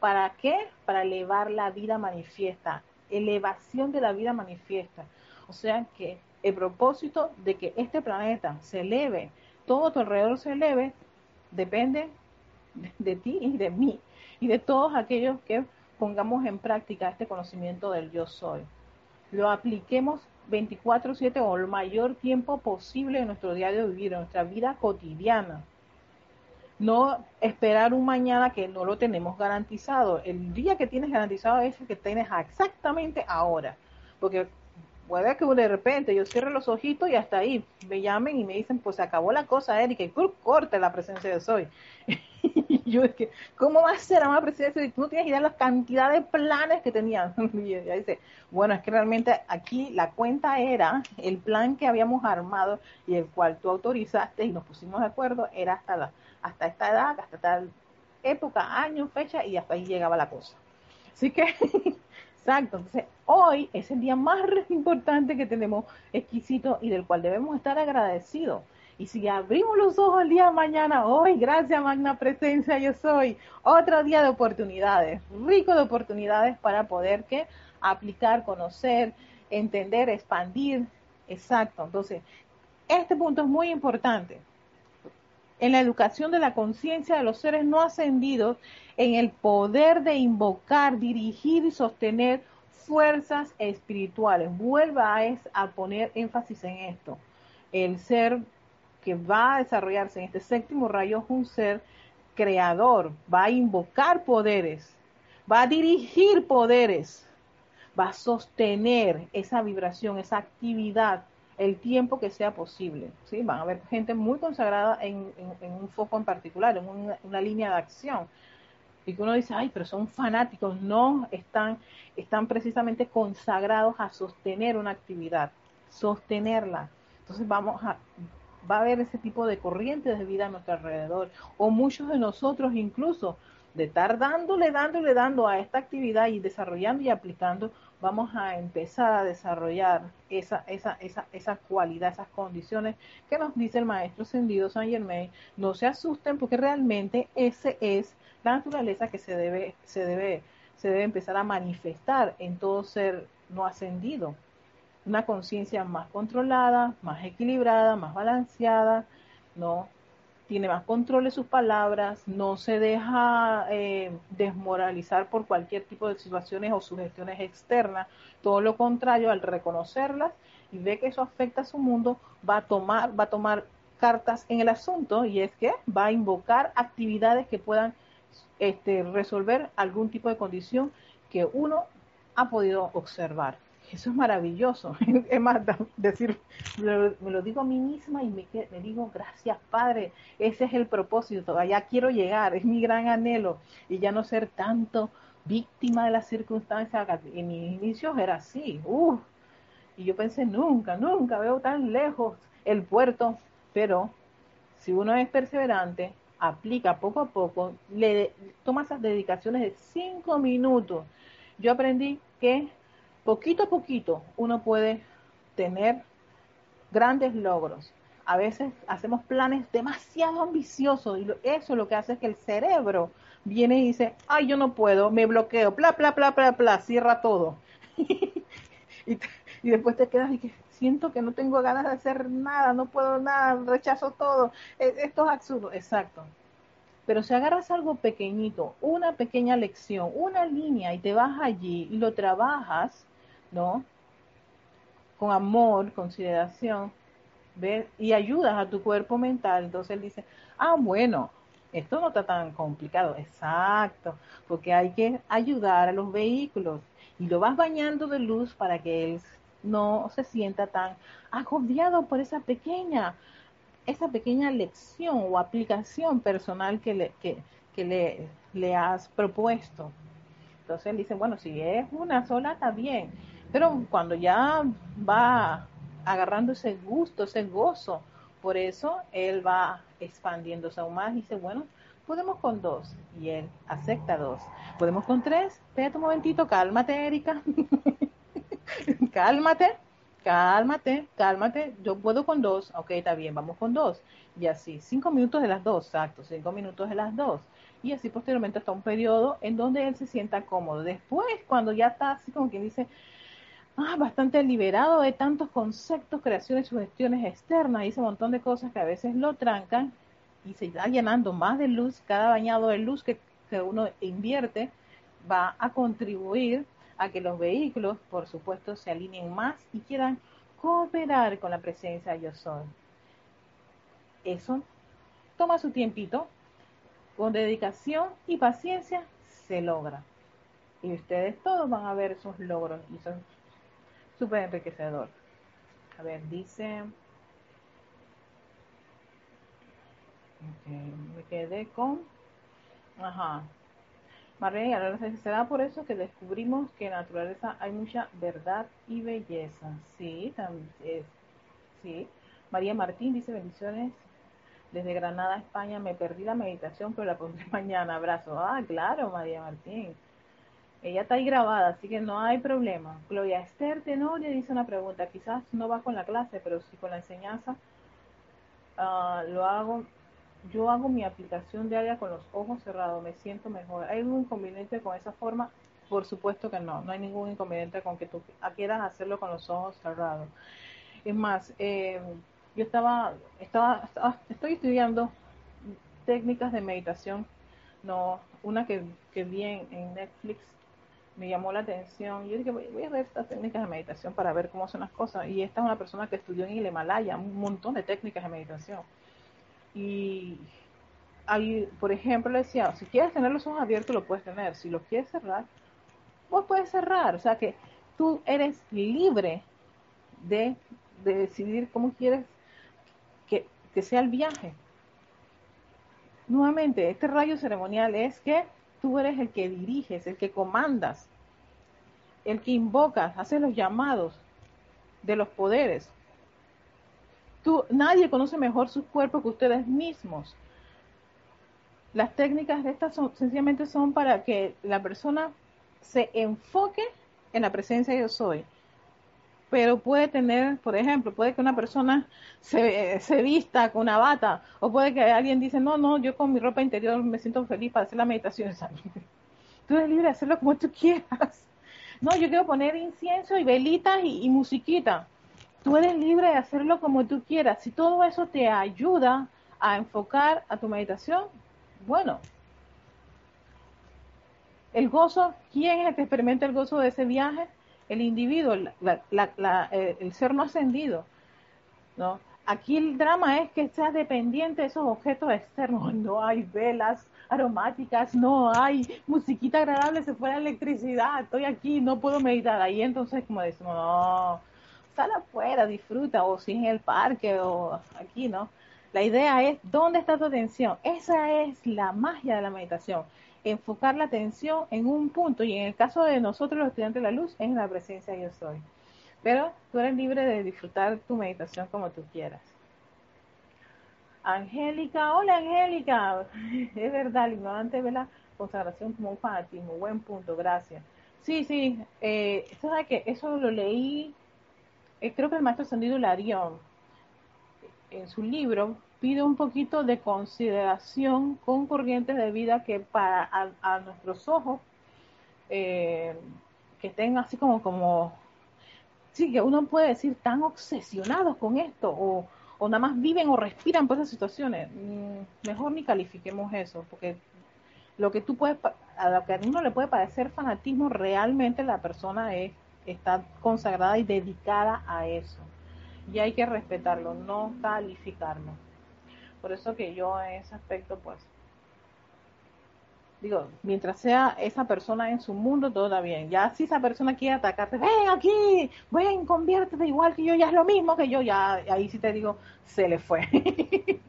A: ¿Para qué? Para elevar la vida manifiesta, elevación de la vida manifiesta. O sea que el propósito de que este planeta se eleve, todo tu alrededor se eleve, depende de, ti y de mí y de todos aquellos que pongamos en práctica este conocimiento del yo soy. Lo apliquemos 24/7 o el mayor tiempo posible en nuestro diario vivir, en nuestra vida cotidiana. No esperar un mañana que no lo tenemos garantizado. El día que tienes garantizado es el que tienes exactamente ahora. Porque puede que de repente yo cierre los ojitos y hasta ahí me llamen y me dicen, pues se acabó la cosa, Erika, y corte la presencia de soy. y yo es que, ¿cómo va a ser la presencia de? Tú no tienes idea de la cantidad de planes que tenían. y ella dice, bueno, es que realmente aquí la cuenta era el plan que habíamos armado y el cual tú autorizaste y nos pusimos de acuerdo, era hasta, la, hasta esta edad, hasta tal época, año, fecha, y hasta ahí llegaba la cosa. Así que Exacto. Entonces, hoy es el día más importante que tenemos, exquisito, y del cual debemos estar agradecidos. Y si abrimos los ojos el día de mañana, hoy, gracias Magna Presencia, yo soy, otro día de oportunidades, rico de oportunidades para poder que aplicar, conocer, entender, expandir. Exacto. Entonces, este punto es muy importante. En la educación de la conciencia de los seres no ascendidos en el poder de invocar, dirigir y sostener fuerzas espirituales. Vuelva a, a poner énfasis en esto. El ser que va a desarrollarse en este séptimo rayo es un ser creador, va a invocar poderes, va a dirigir poderes, va a sostener esa vibración, esa actividad el tiempo que sea posible. ¿sí? Van a haber gente muy consagrada en, un foco en particular, en una, línea de acción y que uno dice, ay, pero son fanáticos, no, están, están precisamente consagrados a sostener una actividad, sostenerla. Entonces vamos a, va a haber ese tipo de corrientes de vida a nuestro alrededor, o muchos de nosotros incluso, de estar dándole, dándole, dando a esta actividad y desarrollando y aplicando, vamos a empezar a desarrollar esa, esa, esa, esa cualidad, esas condiciones que nos dice el maestro Sendido San Germain. No se asusten porque realmente ese es la naturaleza que se debe, se debe, se debe empezar a manifestar en todo ser no ascendido. Una conciencia más controlada, más equilibrada, más balanceada, ¿no? Tiene más control de sus palabras, no se deja eh, desmoralizar por cualquier tipo de situaciones o sugestiones externas. Todo lo contrario, al reconocerlas y ve que eso afecta a su mundo, va a tomar, va a tomar cartas en el asunto y es que va a invocar actividades que puedan este, resolver algún tipo de condición que uno ha podido observar. Eso es maravilloso. Es más, decir, me lo, digo a mí misma y me, digo, gracias Padre, ese es el propósito, allá quiero llegar, es mi gran anhelo y ya no ser tanto víctima de las circunstancias. En mis inicios era así, y yo pensé, nunca, nunca veo tan lejos el puerto, pero si uno es perseverante, aplica poco a poco, le toma esas dedicaciones de cinco minutos. Yo aprendí que poquito a poquito uno puede tener grandes logros. A veces hacemos planes demasiado ambiciosos y eso lo que hace es que el cerebro viene y dice, ay, yo no puedo, me bloqueo, bla, bla, bla, bla, bla, cierra todo. y, y, después te quedas y que siento que no tengo ganas de hacer nada, no puedo nada, rechazo todo. E, esto es absurdo, exacto. Pero si agarras algo pequeñito, una pequeña lección, una línea y te vas allí y lo trabajas, ¿no? Con amor, consideración, ¿ves? Y ayudas a tu cuerpo mental, entonces él dice, ah, bueno, esto no está tan complicado, exacto, porque hay que ayudar a los vehículos y lo vas bañando de luz para que él no se sienta tan agobiado por esa pequeña, esa pequeña lección o aplicación personal que le, que, le, le has propuesto. Entonces él dice, bueno, si es una sola, está bien. Pero cuando ya va agarrando ese gusto, ese gozo, por eso él va expandiéndose aún más y dice, bueno, Podemos con dos. Y él acepta dos. Podemos con tres. Espérate un momentito, cálmate, Erika. cálmate, cálmate, cálmate. Yo puedo con dos. Ok, está bien, vamos con dos. Y así, cinco minutos de las dos, exacto, cinco minutos de las dos. Y así posteriormente hasta un periodo en donde él se sienta cómodo. Después, cuando ya está así como quien dice, ah, bastante liberado de tantos conceptos, creaciones, sugestiones externas y ese montón de cosas que a veces lo trancan y se está llenando más de luz, cada bañado de luz que, que uno invierte va a contribuir a que los vehículos, por supuesto, se alineen más y quieran cooperar con la presencia de yo soy. Eso toma su tiempito, con dedicación y paciencia se logra. Y ustedes todos van a ver esos logros y son súper enriquecedor. A ver, dice... me quedé con... Ajá. María, ahora será por eso que descubrimos que en la naturaleza hay mucha verdad y belleza. Sí, también es. Sí. María Martín dice bendiciones desde Granada, España. Me perdí la meditación, pero la pondré mañana. Abrazo. Ah, claro, María Martín. Ella está ahí grabada, así que no hay problema. Gloria Esther Tenorio dice una pregunta. Quizás no va con la clase, pero sí con la enseñanza. Ah, lo hago. Yo hago mi aplicación diaria con los ojos cerrados. Me siento mejor. ¿Hay algún inconveniente con esa forma? Por supuesto que no. No hay ningún inconveniente con que tú quieras hacerlo con los ojos cerrados. Es más, eh, yo estaba, estaba, estoy estudiando técnicas de meditación, no, una que, que vi en, Netflix me llamó la atención. Yo dije, voy, a ver estas técnicas de meditación para ver cómo son las cosas. Y esta es una persona que estudió en el Himalaya un montón de técnicas de meditación. Y ahí, por ejemplo, le decía, si quieres tener los ojos abiertos, lo puedes tener. Si los quieres cerrar, vos puedes cerrar. O sea que tú eres libre de, de decidir cómo quieres que sea el viaje. Nuevamente, este rayo ceremonial es que tú eres el que diriges, el que comandas, el que invocas, haces los llamados de los poderes. Tú, nadie conoce mejor sus cuerpos que ustedes mismos. Las técnicas de estas son, sencillamente son para que la persona se enfoque en la presencia de yo soy pero puede tener, por ejemplo, puede que una persona se, se, vista con una bata, o puede que alguien dice, no, no, yo con mi ropa interior me siento feliz para hacer la meditación. Tú eres libre de hacerlo como tú quieras. No, yo quiero poner incienso y velitas y, y musiquita. Tú eres libre de hacerlo como tú quieras. Si todo eso te ayuda a enfocar a tu meditación, bueno. El gozo, ¿quién es el que experimenta el gozo de ese viaje? El individuo, eh, el ser no ascendido, ¿no? Aquí el drama es que seas dependiente de esos objetos externos. No hay velas aromáticas, no hay musiquita agradable, se fue la electricidad, estoy aquí, no puedo meditar. Ahí entonces como decimos, no, sal afuera, disfruta, o si en el parque, o aquí, ¿no? La idea es, ¿dónde está tu atención? Esa es la magia de la meditación enfocar la atención en un punto y en el caso de nosotros los estudiantes de la luz es en la presencia de yo soy. Pero tú eres libre de disfrutar tu meditación como tú quieras. Angélica, hola Angélica, es verdad, el ignorante ve la consagración como un fanatismo, buen punto, gracias. Sí, sí, eh, ¿sabes Eso lo leí, eh, creo que el maestro Sandido Larión, en su libro, pide un poquito de consideración con corrientes de vida que para a, nuestros ojos eh, que estén así como como sí que uno puede decir tan obsesionados con esto o, o nada más viven o respiran por esas situaciones. Mm, mejor ni califiquemos eso porque lo que tú puedes a lo que a uno le puede parecer fanatismo realmente la persona es está consagrada y dedicada a eso. Y hay que respetarlo no calificarlo por eso que yo en ese aspecto, pues, digo, mientras sea esa persona en su mundo, todo está bien. Ya si esa persona quiere atacarte, ven aquí, ven, conviértete igual que yo, ya es lo mismo que yo, ya ahí sí te digo, se le fue.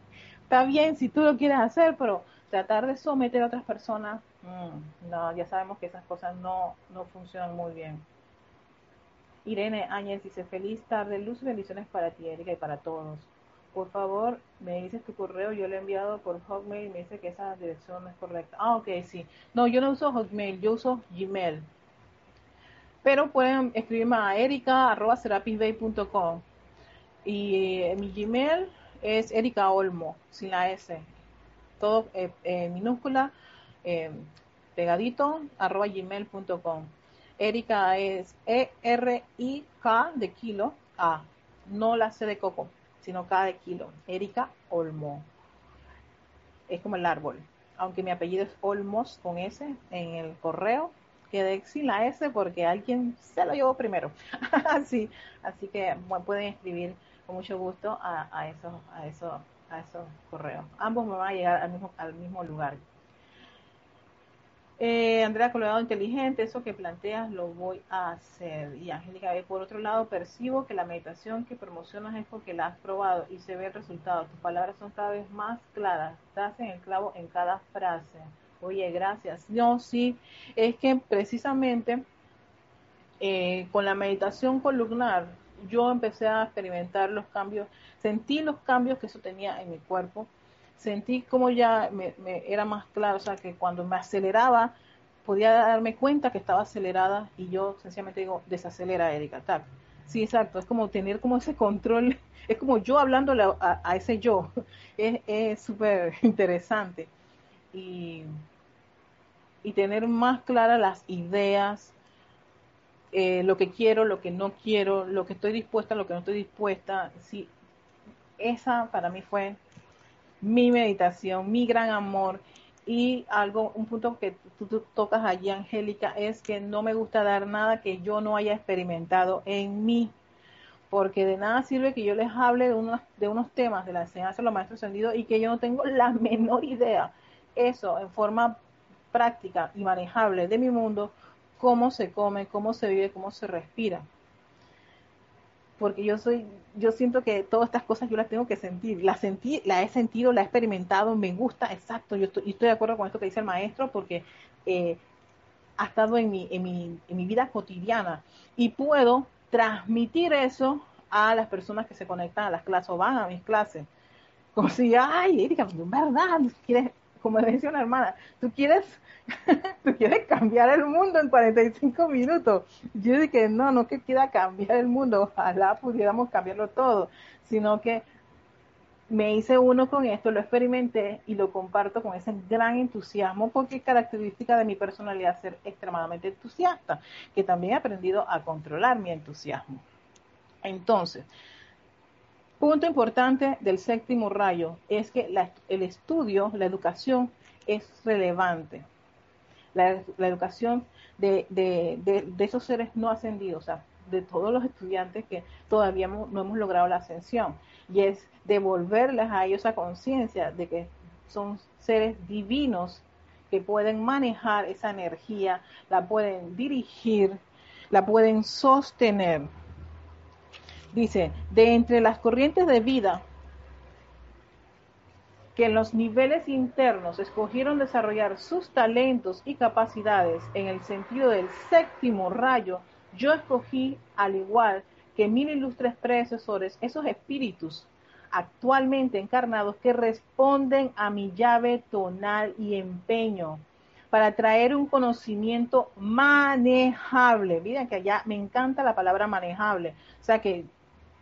A: está bien si tú lo quieres hacer, pero tratar de someter a otras personas, mm, no, ya sabemos que esas cosas no, no funcionan muy bien. Irene Áñez dice, feliz tarde, luz y bendiciones para ti, Erika, y para todos. Por favor, me dices tu correo, yo le he enviado por Hotmail y me dice que esa dirección no es correcta. Ah, ok, sí. No, yo no uso Hotmail, yo uso Gmail. Pero pueden escribirme a erica.serapisbay.com y eh, mi Gmail es Erika Olmo, sin la S. Todo eh, minúscula, eh, pegadito, arroba gmail.com. Erika es E-R-I-K de kilo A, no la C de coco sino cada kilo. Erika Olmo. Es como el árbol. Aunque mi apellido es Olmos con S en el correo, quedé sin la S porque alguien se lo llevó primero. así, así que pueden escribir con mucho gusto a, esos, a esos, a esos correos. Ambos me van a llegar al mismo, al mismo lugar. Eh, Andrea Colorado inteligente, eso que planteas lo voy a hacer. Y Angélica, por otro lado, percibo que la meditación que promocionas es porque la has probado y se ve el resultado. Tus palabras son cada vez más claras, estás en el clavo en cada frase. Oye, gracias. No, sí, es que precisamente eh, con la meditación columnar yo empecé a experimentar los cambios, sentí los cambios que eso tenía en mi cuerpo sentí como ya me, era más claro, o sea, que cuando me aceleraba, podía darme cuenta que estaba acelerada y yo sencillamente digo, desacelera, Erika, tac. Sí, exacto, es como tener como ese control, es como yo hablándole a, ese yo, es súper interesante. Y, y tener más claras las ideas, eh, lo que quiero, lo que no quiero, lo que estoy dispuesta, lo que no estoy dispuesta. Sí, esa para mí fue mi meditación, mi gran amor. Y algo, un punto que tú, tocas allí, Angélica, es que no me gusta dar nada que yo no haya experimentado en mí. Porque de nada sirve que yo les hable de unos, de unos temas de la enseñanza de los maestros ascendidos y que yo no tengo la menor idea. Eso en forma práctica y manejable de mi mundo, cómo se come, cómo se vive, cómo se respira porque yo soy, yo siento que todas estas cosas yo las tengo que sentir, las sentí, la he sentido, la he experimentado, me gusta, exacto, yo estoy, estoy de acuerdo con esto que dice el maestro, porque eh, ha estado en mi, en, mi, en mi vida cotidiana y puedo transmitir eso a las personas que se conectan a las clases o van a mis clases. Como si, ay, Erika, ¿verdad? ¿Quieres, como decía una hermana, tú quieres tú quieres cambiar el mundo en 45 minutos. Yo dije, no, no que quiera cambiar el mundo, ojalá pudiéramos cambiarlo todo, sino que me hice uno con esto, lo experimenté y lo comparto con ese gran entusiasmo porque es característica de mi personalidad ser extremadamente entusiasta, que también he aprendido a controlar mi entusiasmo. Entonces, punto importante del séptimo rayo es que el estudio, la educación es relevante la, educación de, esos seres no ascendidos, o sea, de todos los estudiantes que todavía no hemos logrado la ascensión. Y es devolverles a ellos esa conciencia de que son seres divinos que pueden manejar esa energía, la pueden dirigir, la pueden sostener. Dice, de entre las corrientes de vida que en los niveles internos escogieron desarrollar sus talentos y capacidades en el sentido del séptimo rayo, yo escogí, al igual que mil ilustres predecesores, esos espíritus actualmente encarnados que responden a mi llave tonal y empeño para traer un conocimiento manejable. Miren que allá me encanta la palabra manejable. O sea que,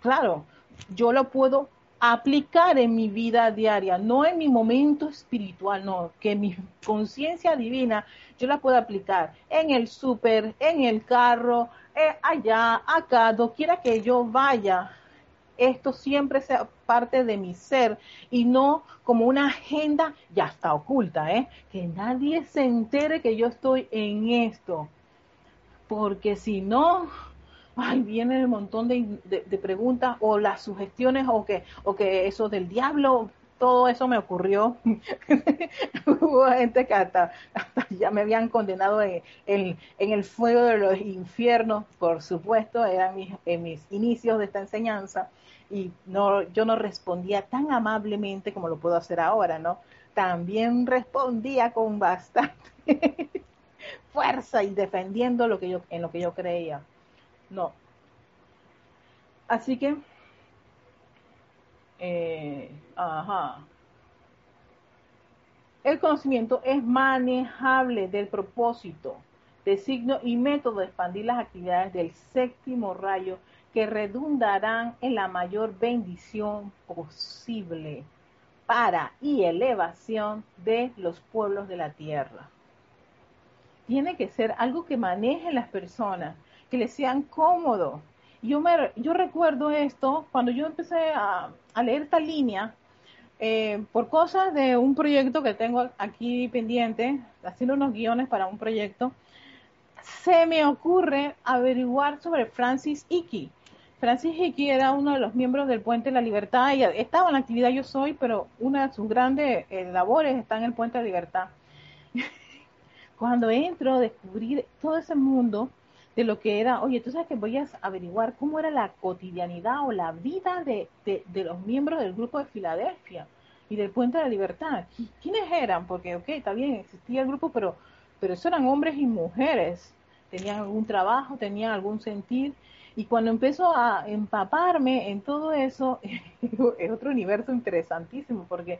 A: claro, yo lo puedo aplicar en mi vida diaria, no en mi momento espiritual, no, que mi conciencia divina yo la pueda aplicar en el súper, en el carro, eh, allá, acá, doquiera que yo vaya. Esto siempre sea parte de mi ser y no como una agenda ya está oculta, ¿eh? Que nadie se entere que yo estoy en esto. Porque si no, ay, viene el montón de, preguntas o las sugestiones o que, o que eso del diablo, todo eso me ocurrió. Hubo gente que hasta, ya me habían condenado en, en, el fuego de los infiernos, por supuesto, eran mis, en mis inicios de esta enseñanza y no, yo no respondía tan amablemente como lo puedo hacer ahora, ¿no? También respondía con bastante fuerza y defendiendo lo que yo, en lo que yo creía. No. Así que Eh, ajá. El conocimiento es manejable del propósito, signo y método de expandir las actividades del séptimo rayo que redundarán en la mayor bendición posible para y elevación de los pueblos de la tierra. Tiene que ser algo que maneje las personas, que les sean cómodos. Yo, me, yo recuerdo esto cuando yo empecé a, leer esta línea, eh, por cosas de un proyecto que tengo aquí pendiente, haciendo unos guiones para un proyecto, se me ocurre averiguar sobre Francis Icky. Francis Icky era uno de los miembros del Puente de la Libertad y estaba en actividad Yo Soy, pero una de sus grandes eh, labores está en el Puente de la Libertad. Cuando entro a descubrir todo ese mundo de lo que era, oye, tú sabes que voy a averiguar cómo era la cotidianidad o la vida de, de los miembros del grupo de Filadelfia y del Puente de la Libertad. ¿Quiénes eran? Porque, ok, está bien, existía el grupo, pero pero eso eran hombres y mujeres, tenían algún trabajo, tenían algún sentir, y cuando empezó a empaparme en todo eso, es otro universo interesantísimo, porque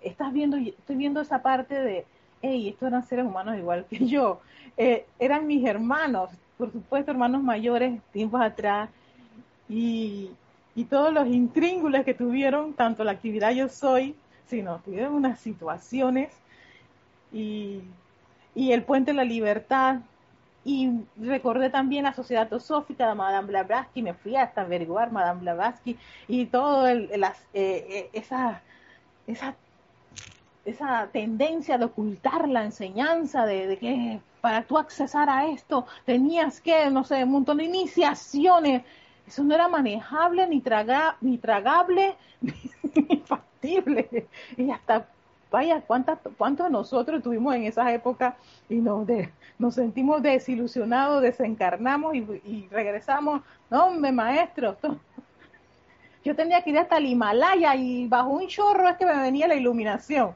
A: estás viendo, estoy viendo esa parte de, hey, estos eran seres humanos igual que yo, eh, eran mis hermanos, por supuesto hermanos mayores, tiempos atrás, y, y todos los intríngulos que tuvieron, tanto la actividad Yo Soy, sino tuvieron unas situaciones. Y y el Puente de la Libertad. Y recordé también la Sociedad Teosófica de Madame Blavatsky, me fui hasta averiguar Madame Blavatsky y todo las, eh, eh, esa, esa, tendencia de ocultar la enseñanza, de, que para tú accesar a esto tenías que, no sé, un montón de iniciaciones. Eso no era manejable, ni, traga, ni tragable, ni factible. Y hasta vaya, ¿cuántas, ¿cuántos de nosotros estuvimos en esa época y nos, nos sentimos desilusionados, desencarnamos y, regresamos? No, hombre, maestro, yo tenía que ir hasta el Himalaya y bajo un chorro es que me venía la iluminación.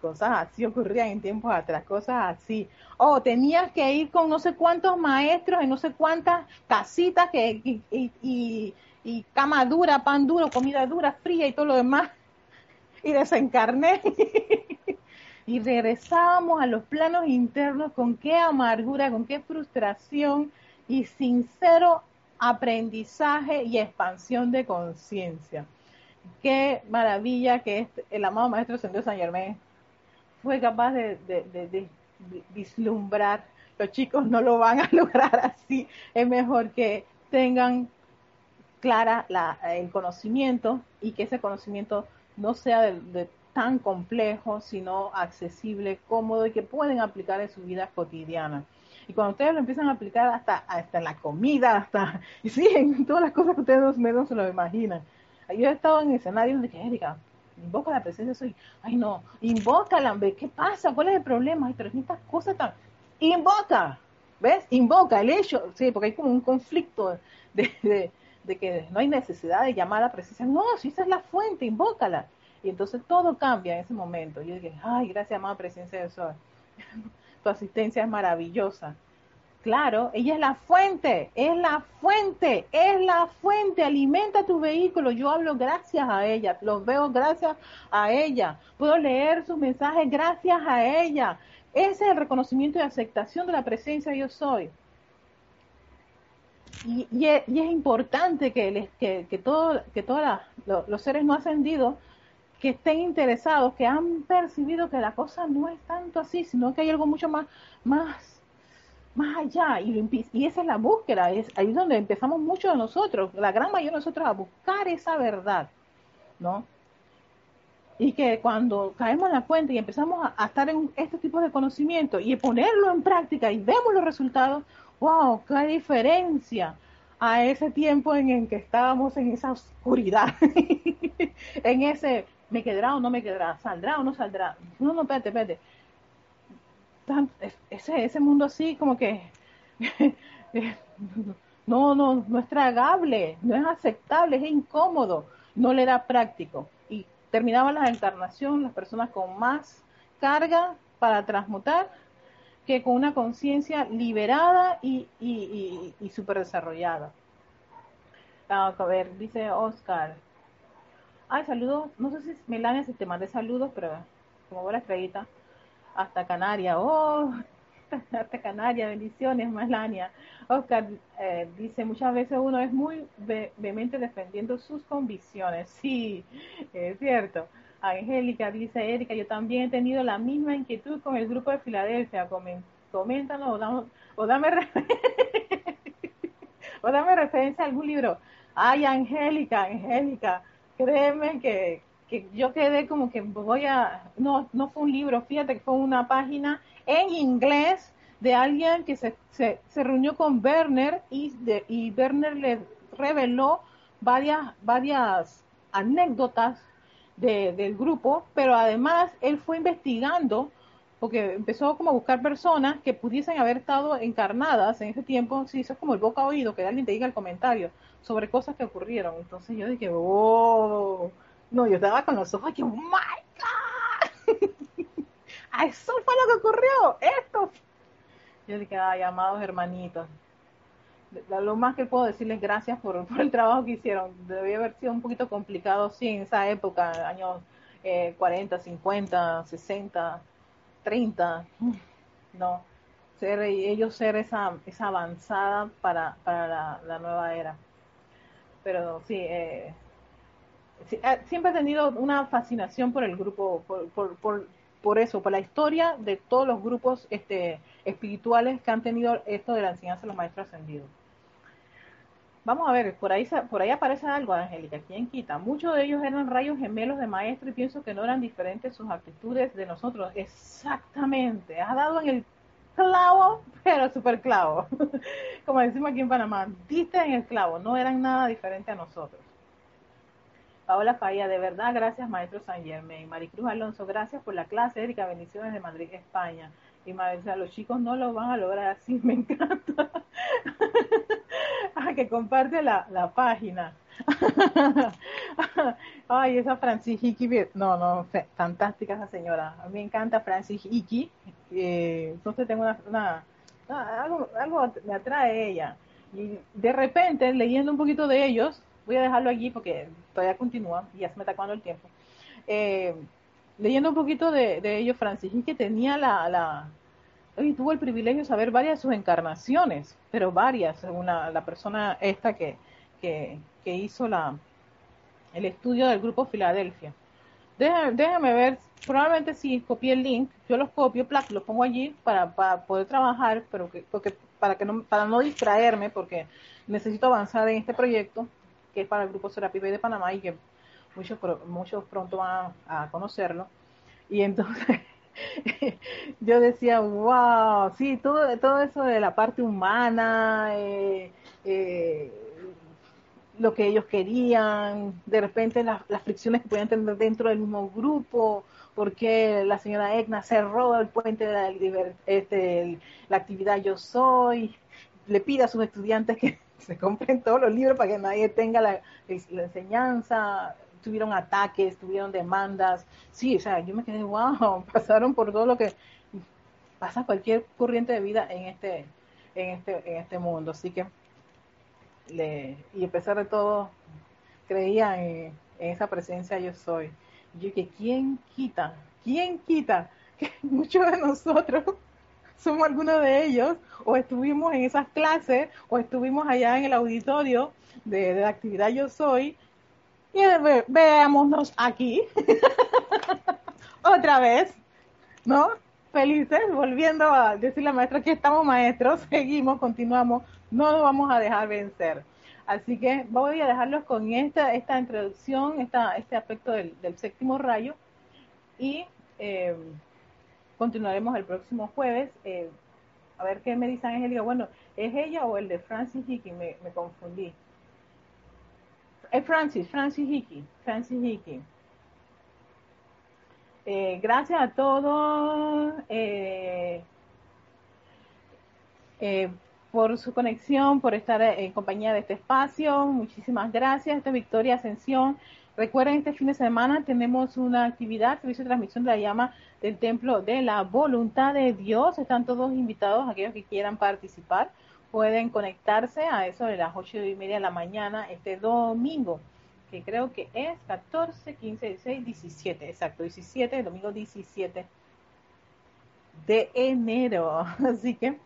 A: Cosas así ocurrían en tiempos atrás, cosas así. O oh, tenías que ir con no sé cuántos maestros en no sé cuántas casitas que, y, y cama dura, pan duro, comida dura, fría y todo lo demás y desencarné. y regresábamos a los planos internos con qué amargura, con qué frustración y sincero aprendizaje y expansión de conciencia. Qué maravilla que el amado Maestro Sendido San Germán fue capaz de, vislumbrar. Los chicos no lo van a lograr así. Es mejor que tengan clara el conocimiento y que ese conocimiento no sea de, tan complejo, sino accesible, cómodo y que pueden aplicar en su vida cotidiana. Y cuando ustedes lo empiezan a aplicar hasta, hasta la comida, hasta, y sí, en todas las cosas que ustedes menos se lo imaginan. Yo he estado en escenarios de que, Erika, invoca la presencia soy, ay no, invócala, ¿qué pasa? ¿Cuál es el problema? Ay, pero es estas cosas tan, invoca, ¿ves? Invoca el hecho, sí, porque hay como un conflicto de, de que no hay necesidad de llamar a la presencia. No, si esa es la fuente, invócala. Y entonces todo cambia en ese momento. Yo dije, ay, gracias, amada presencia de Sol. tu asistencia es maravillosa. Claro, ella es la fuente, es la fuente, es la fuente, alimenta tu vehículo. Yo hablo gracias a ella, los veo gracias a ella, puedo leer sus mensajes gracias a ella. Ese es el reconocimiento y aceptación de la presencia yo soy y, es, importante que, que, que, todo, que todos los seres no ascendidos que estén interesados, que han percibido que la cosa no es tanto así, sino que hay algo mucho más, más, más allá. Y, y esa es la búsqueda, es ahí donde empezamos muchos de nosotros, la gran mayoría de nosotros, a buscar esa verdad, ¿no? Y que cuando caemos en la cuenta y empezamos a, a estar en este tipo de conocimiento y ponerlo en práctica y vemos los resultados, wow, qué diferencia a ese tiempo en el que estábamos en esa oscuridad, en ese, ¿me quedará o no me quedará? ¿Saldrá o no saldrá? No, no, espérate, espérate. Ese, ese mundo así como que no, no, no es tragable, no es aceptable, es incómodo, no le da práctico. Y terminaban la encarnación las personas con más carga para transmutar que con una conciencia liberada y, y, y, súper desarrollada. a ver, dice Oscar. Ay, saludos, no sé si Melania si te mandé saludos, pero como buena estrellita, hasta Canarias. Oh, hasta Canarias, bendiciones, Melania. Oscar eh, dice, muchas veces uno es muy vehemente defendiendo sus convicciones. Sí, es cierto. Angélica dice, Erika, yo también he tenido la misma inquietud con el grupo de Filadelfia. Coméntanos o o dame, o dame referencia a algún libro. Ay, Angélica, Angélica, créeme que, que yo quedé como que voy a, no, no fue un libro, fíjate que fue una página en inglés de alguien que se, se, se reunió con Werner y, de, y Werner le reveló varias, varias anécdotas de, del grupo, pero además él fue investigando, porque empezó como a buscar personas que pudiesen haber estado encarnadas en ese tiempo, sí, eso es como el boca oído, que alguien te diga el comentario sobre cosas que ocurrieron. Entonces yo dije, oh, no, yo estaba con los ojos que, oh my God, eso fue lo que ocurrió, esto. Yo dije, ay, amados hermanitos, lo más que puedo decirles gracias por, el trabajo que hicieron. Debía haber sido un poquito complicado, sí, en esa época, años 40, 50, 60, 30, no, ser ellos ser esa, esa avanzada para, para la, nueva era. Pero sí, eh, siempre he tenido una fascinación por el grupo, por, por, por, eso, por la historia de todos los grupos este, espirituales que han tenido esto de la enseñanza de los maestros ascendidos. Vamos a ver, por ahí, por ahí aparece algo, Angélica, ¿quién quita? Muchos de ellos eran rayos gemelos de maestro y pienso que no eran diferentes sus actitudes de nosotros. Exactamente, has dado en el clavo, pero super clavo. Como decimos aquí en Panamá, diste en el clavo, no eran nada diferentes a nosotros. Paola Falla, de verdad, gracias maestro San Germain. Maricruz Alonso, gracias por la clase. Erika, bendiciones de Madrid, España. Y Marisa, los chicos no lo van a lograr así, me encanta. que comparte la, la página. Ay, esa Francis Hickey, no, no, fantástica esa señora. A mí me encanta Francis Hickey. Eh, entonces tengo una, algo, algo me atrae ella. Y de repente, leyendo un poquito de ellos, voy a dejarlo aquí porque todavía continúa y ya se me está acabando el tiempo. Eh, leyendo un poquito de, de ellos, Francis Hickey tenía la, la, y tuvo el privilegio de saber varias de sus encarnaciones, pero varias, según la, persona esta que, que, hizo la, el estudio del grupo Filadelfia. Déjame, ver, probablemente si copié el link, yo los copio, plac, los pongo allí para, para poder trabajar, pero que, porque, para, que no, para no distraerme, porque necesito avanzar en este proyecto, que es para el grupo Serapi de Panamá y que muchos, muchos pronto van a conocerlo. Y entonces yo decía, wow, sí, todo, todo eso de la parte humana, eh, eh, lo que ellos querían, de repente las, fricciones que podían tener dentro del mismo grupo, porque la señora Egna cerró el puente de la, este, la actividad Yo Soy, le pide a sus estudiantes que se compren todos los libros para que nadie tenga la, enseñanza, tuvieron ataques, tuvieron demandas. Sí, o sea, yo me quedé, wow, pasaron por todo lo que pasa cualquier corriente de vida en este, en este, en este mundo. Así que, le, y a pesar de todo, creía en, esa presencia yo soy. yo que, ¿quién quita? ¿Quién quita? Que muchos de nosotros somos algunos de ellos, o estuvimos en esas clases, o estuvimos allá en el auditorio de, la actividad Yo Soy, y veámonos aquí otra vez, ¿no? Felices, volviendo a decir la maestra que estamos maestros, seguimos, continuamos, no nos vamos a dejar vencer. Así que voy a dejarlos con esta, esta introducción, esta, este aspecto del, séptimo rayo y eh, continuaremos el próximo jueves. Eh, a ver qué me dice Angélica. Bueno, ¿es ella o el de Francis Hickey? Me, me confundí. Es Francis, Francis Hickey, Francis Hickey. Eh, gracias a todos eh, eh, por su conexión, por estar en compañía de este espacio. Muchísimas gracias. Esta es Victoria Ascensión. Recuerden, este fin de semana tenemos una actividad, servicio de transmisión de la llama del Templo de la Voluntad de Dios. Están todos invitados, aquellos que quieran participar pueden conectarse a eso de las ocho y media de la mañana este domingo. que creo que es 14, 15, 16, 17, exacto, 17, el domingo 17 de enero. Así que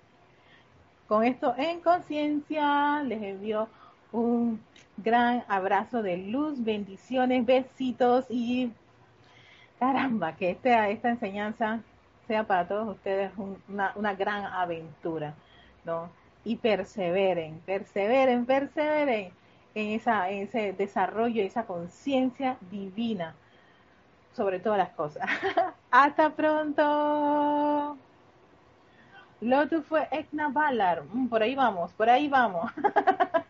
A: con esto en conciencia les envío un gran abrazo de luz, bendiciones, besitos y caramba, que esta, esta enseñanza sea para todos ustedes una, una gran aventura, ¿no? Y perseveren, perseveren, perseveren en, esa, en ese desarrollo, esa conciencia divina sobre todas las cosas. Hasta pronto. Lotus fue Ekna Valar. Mm, por ahí vamos, por ahí vamos.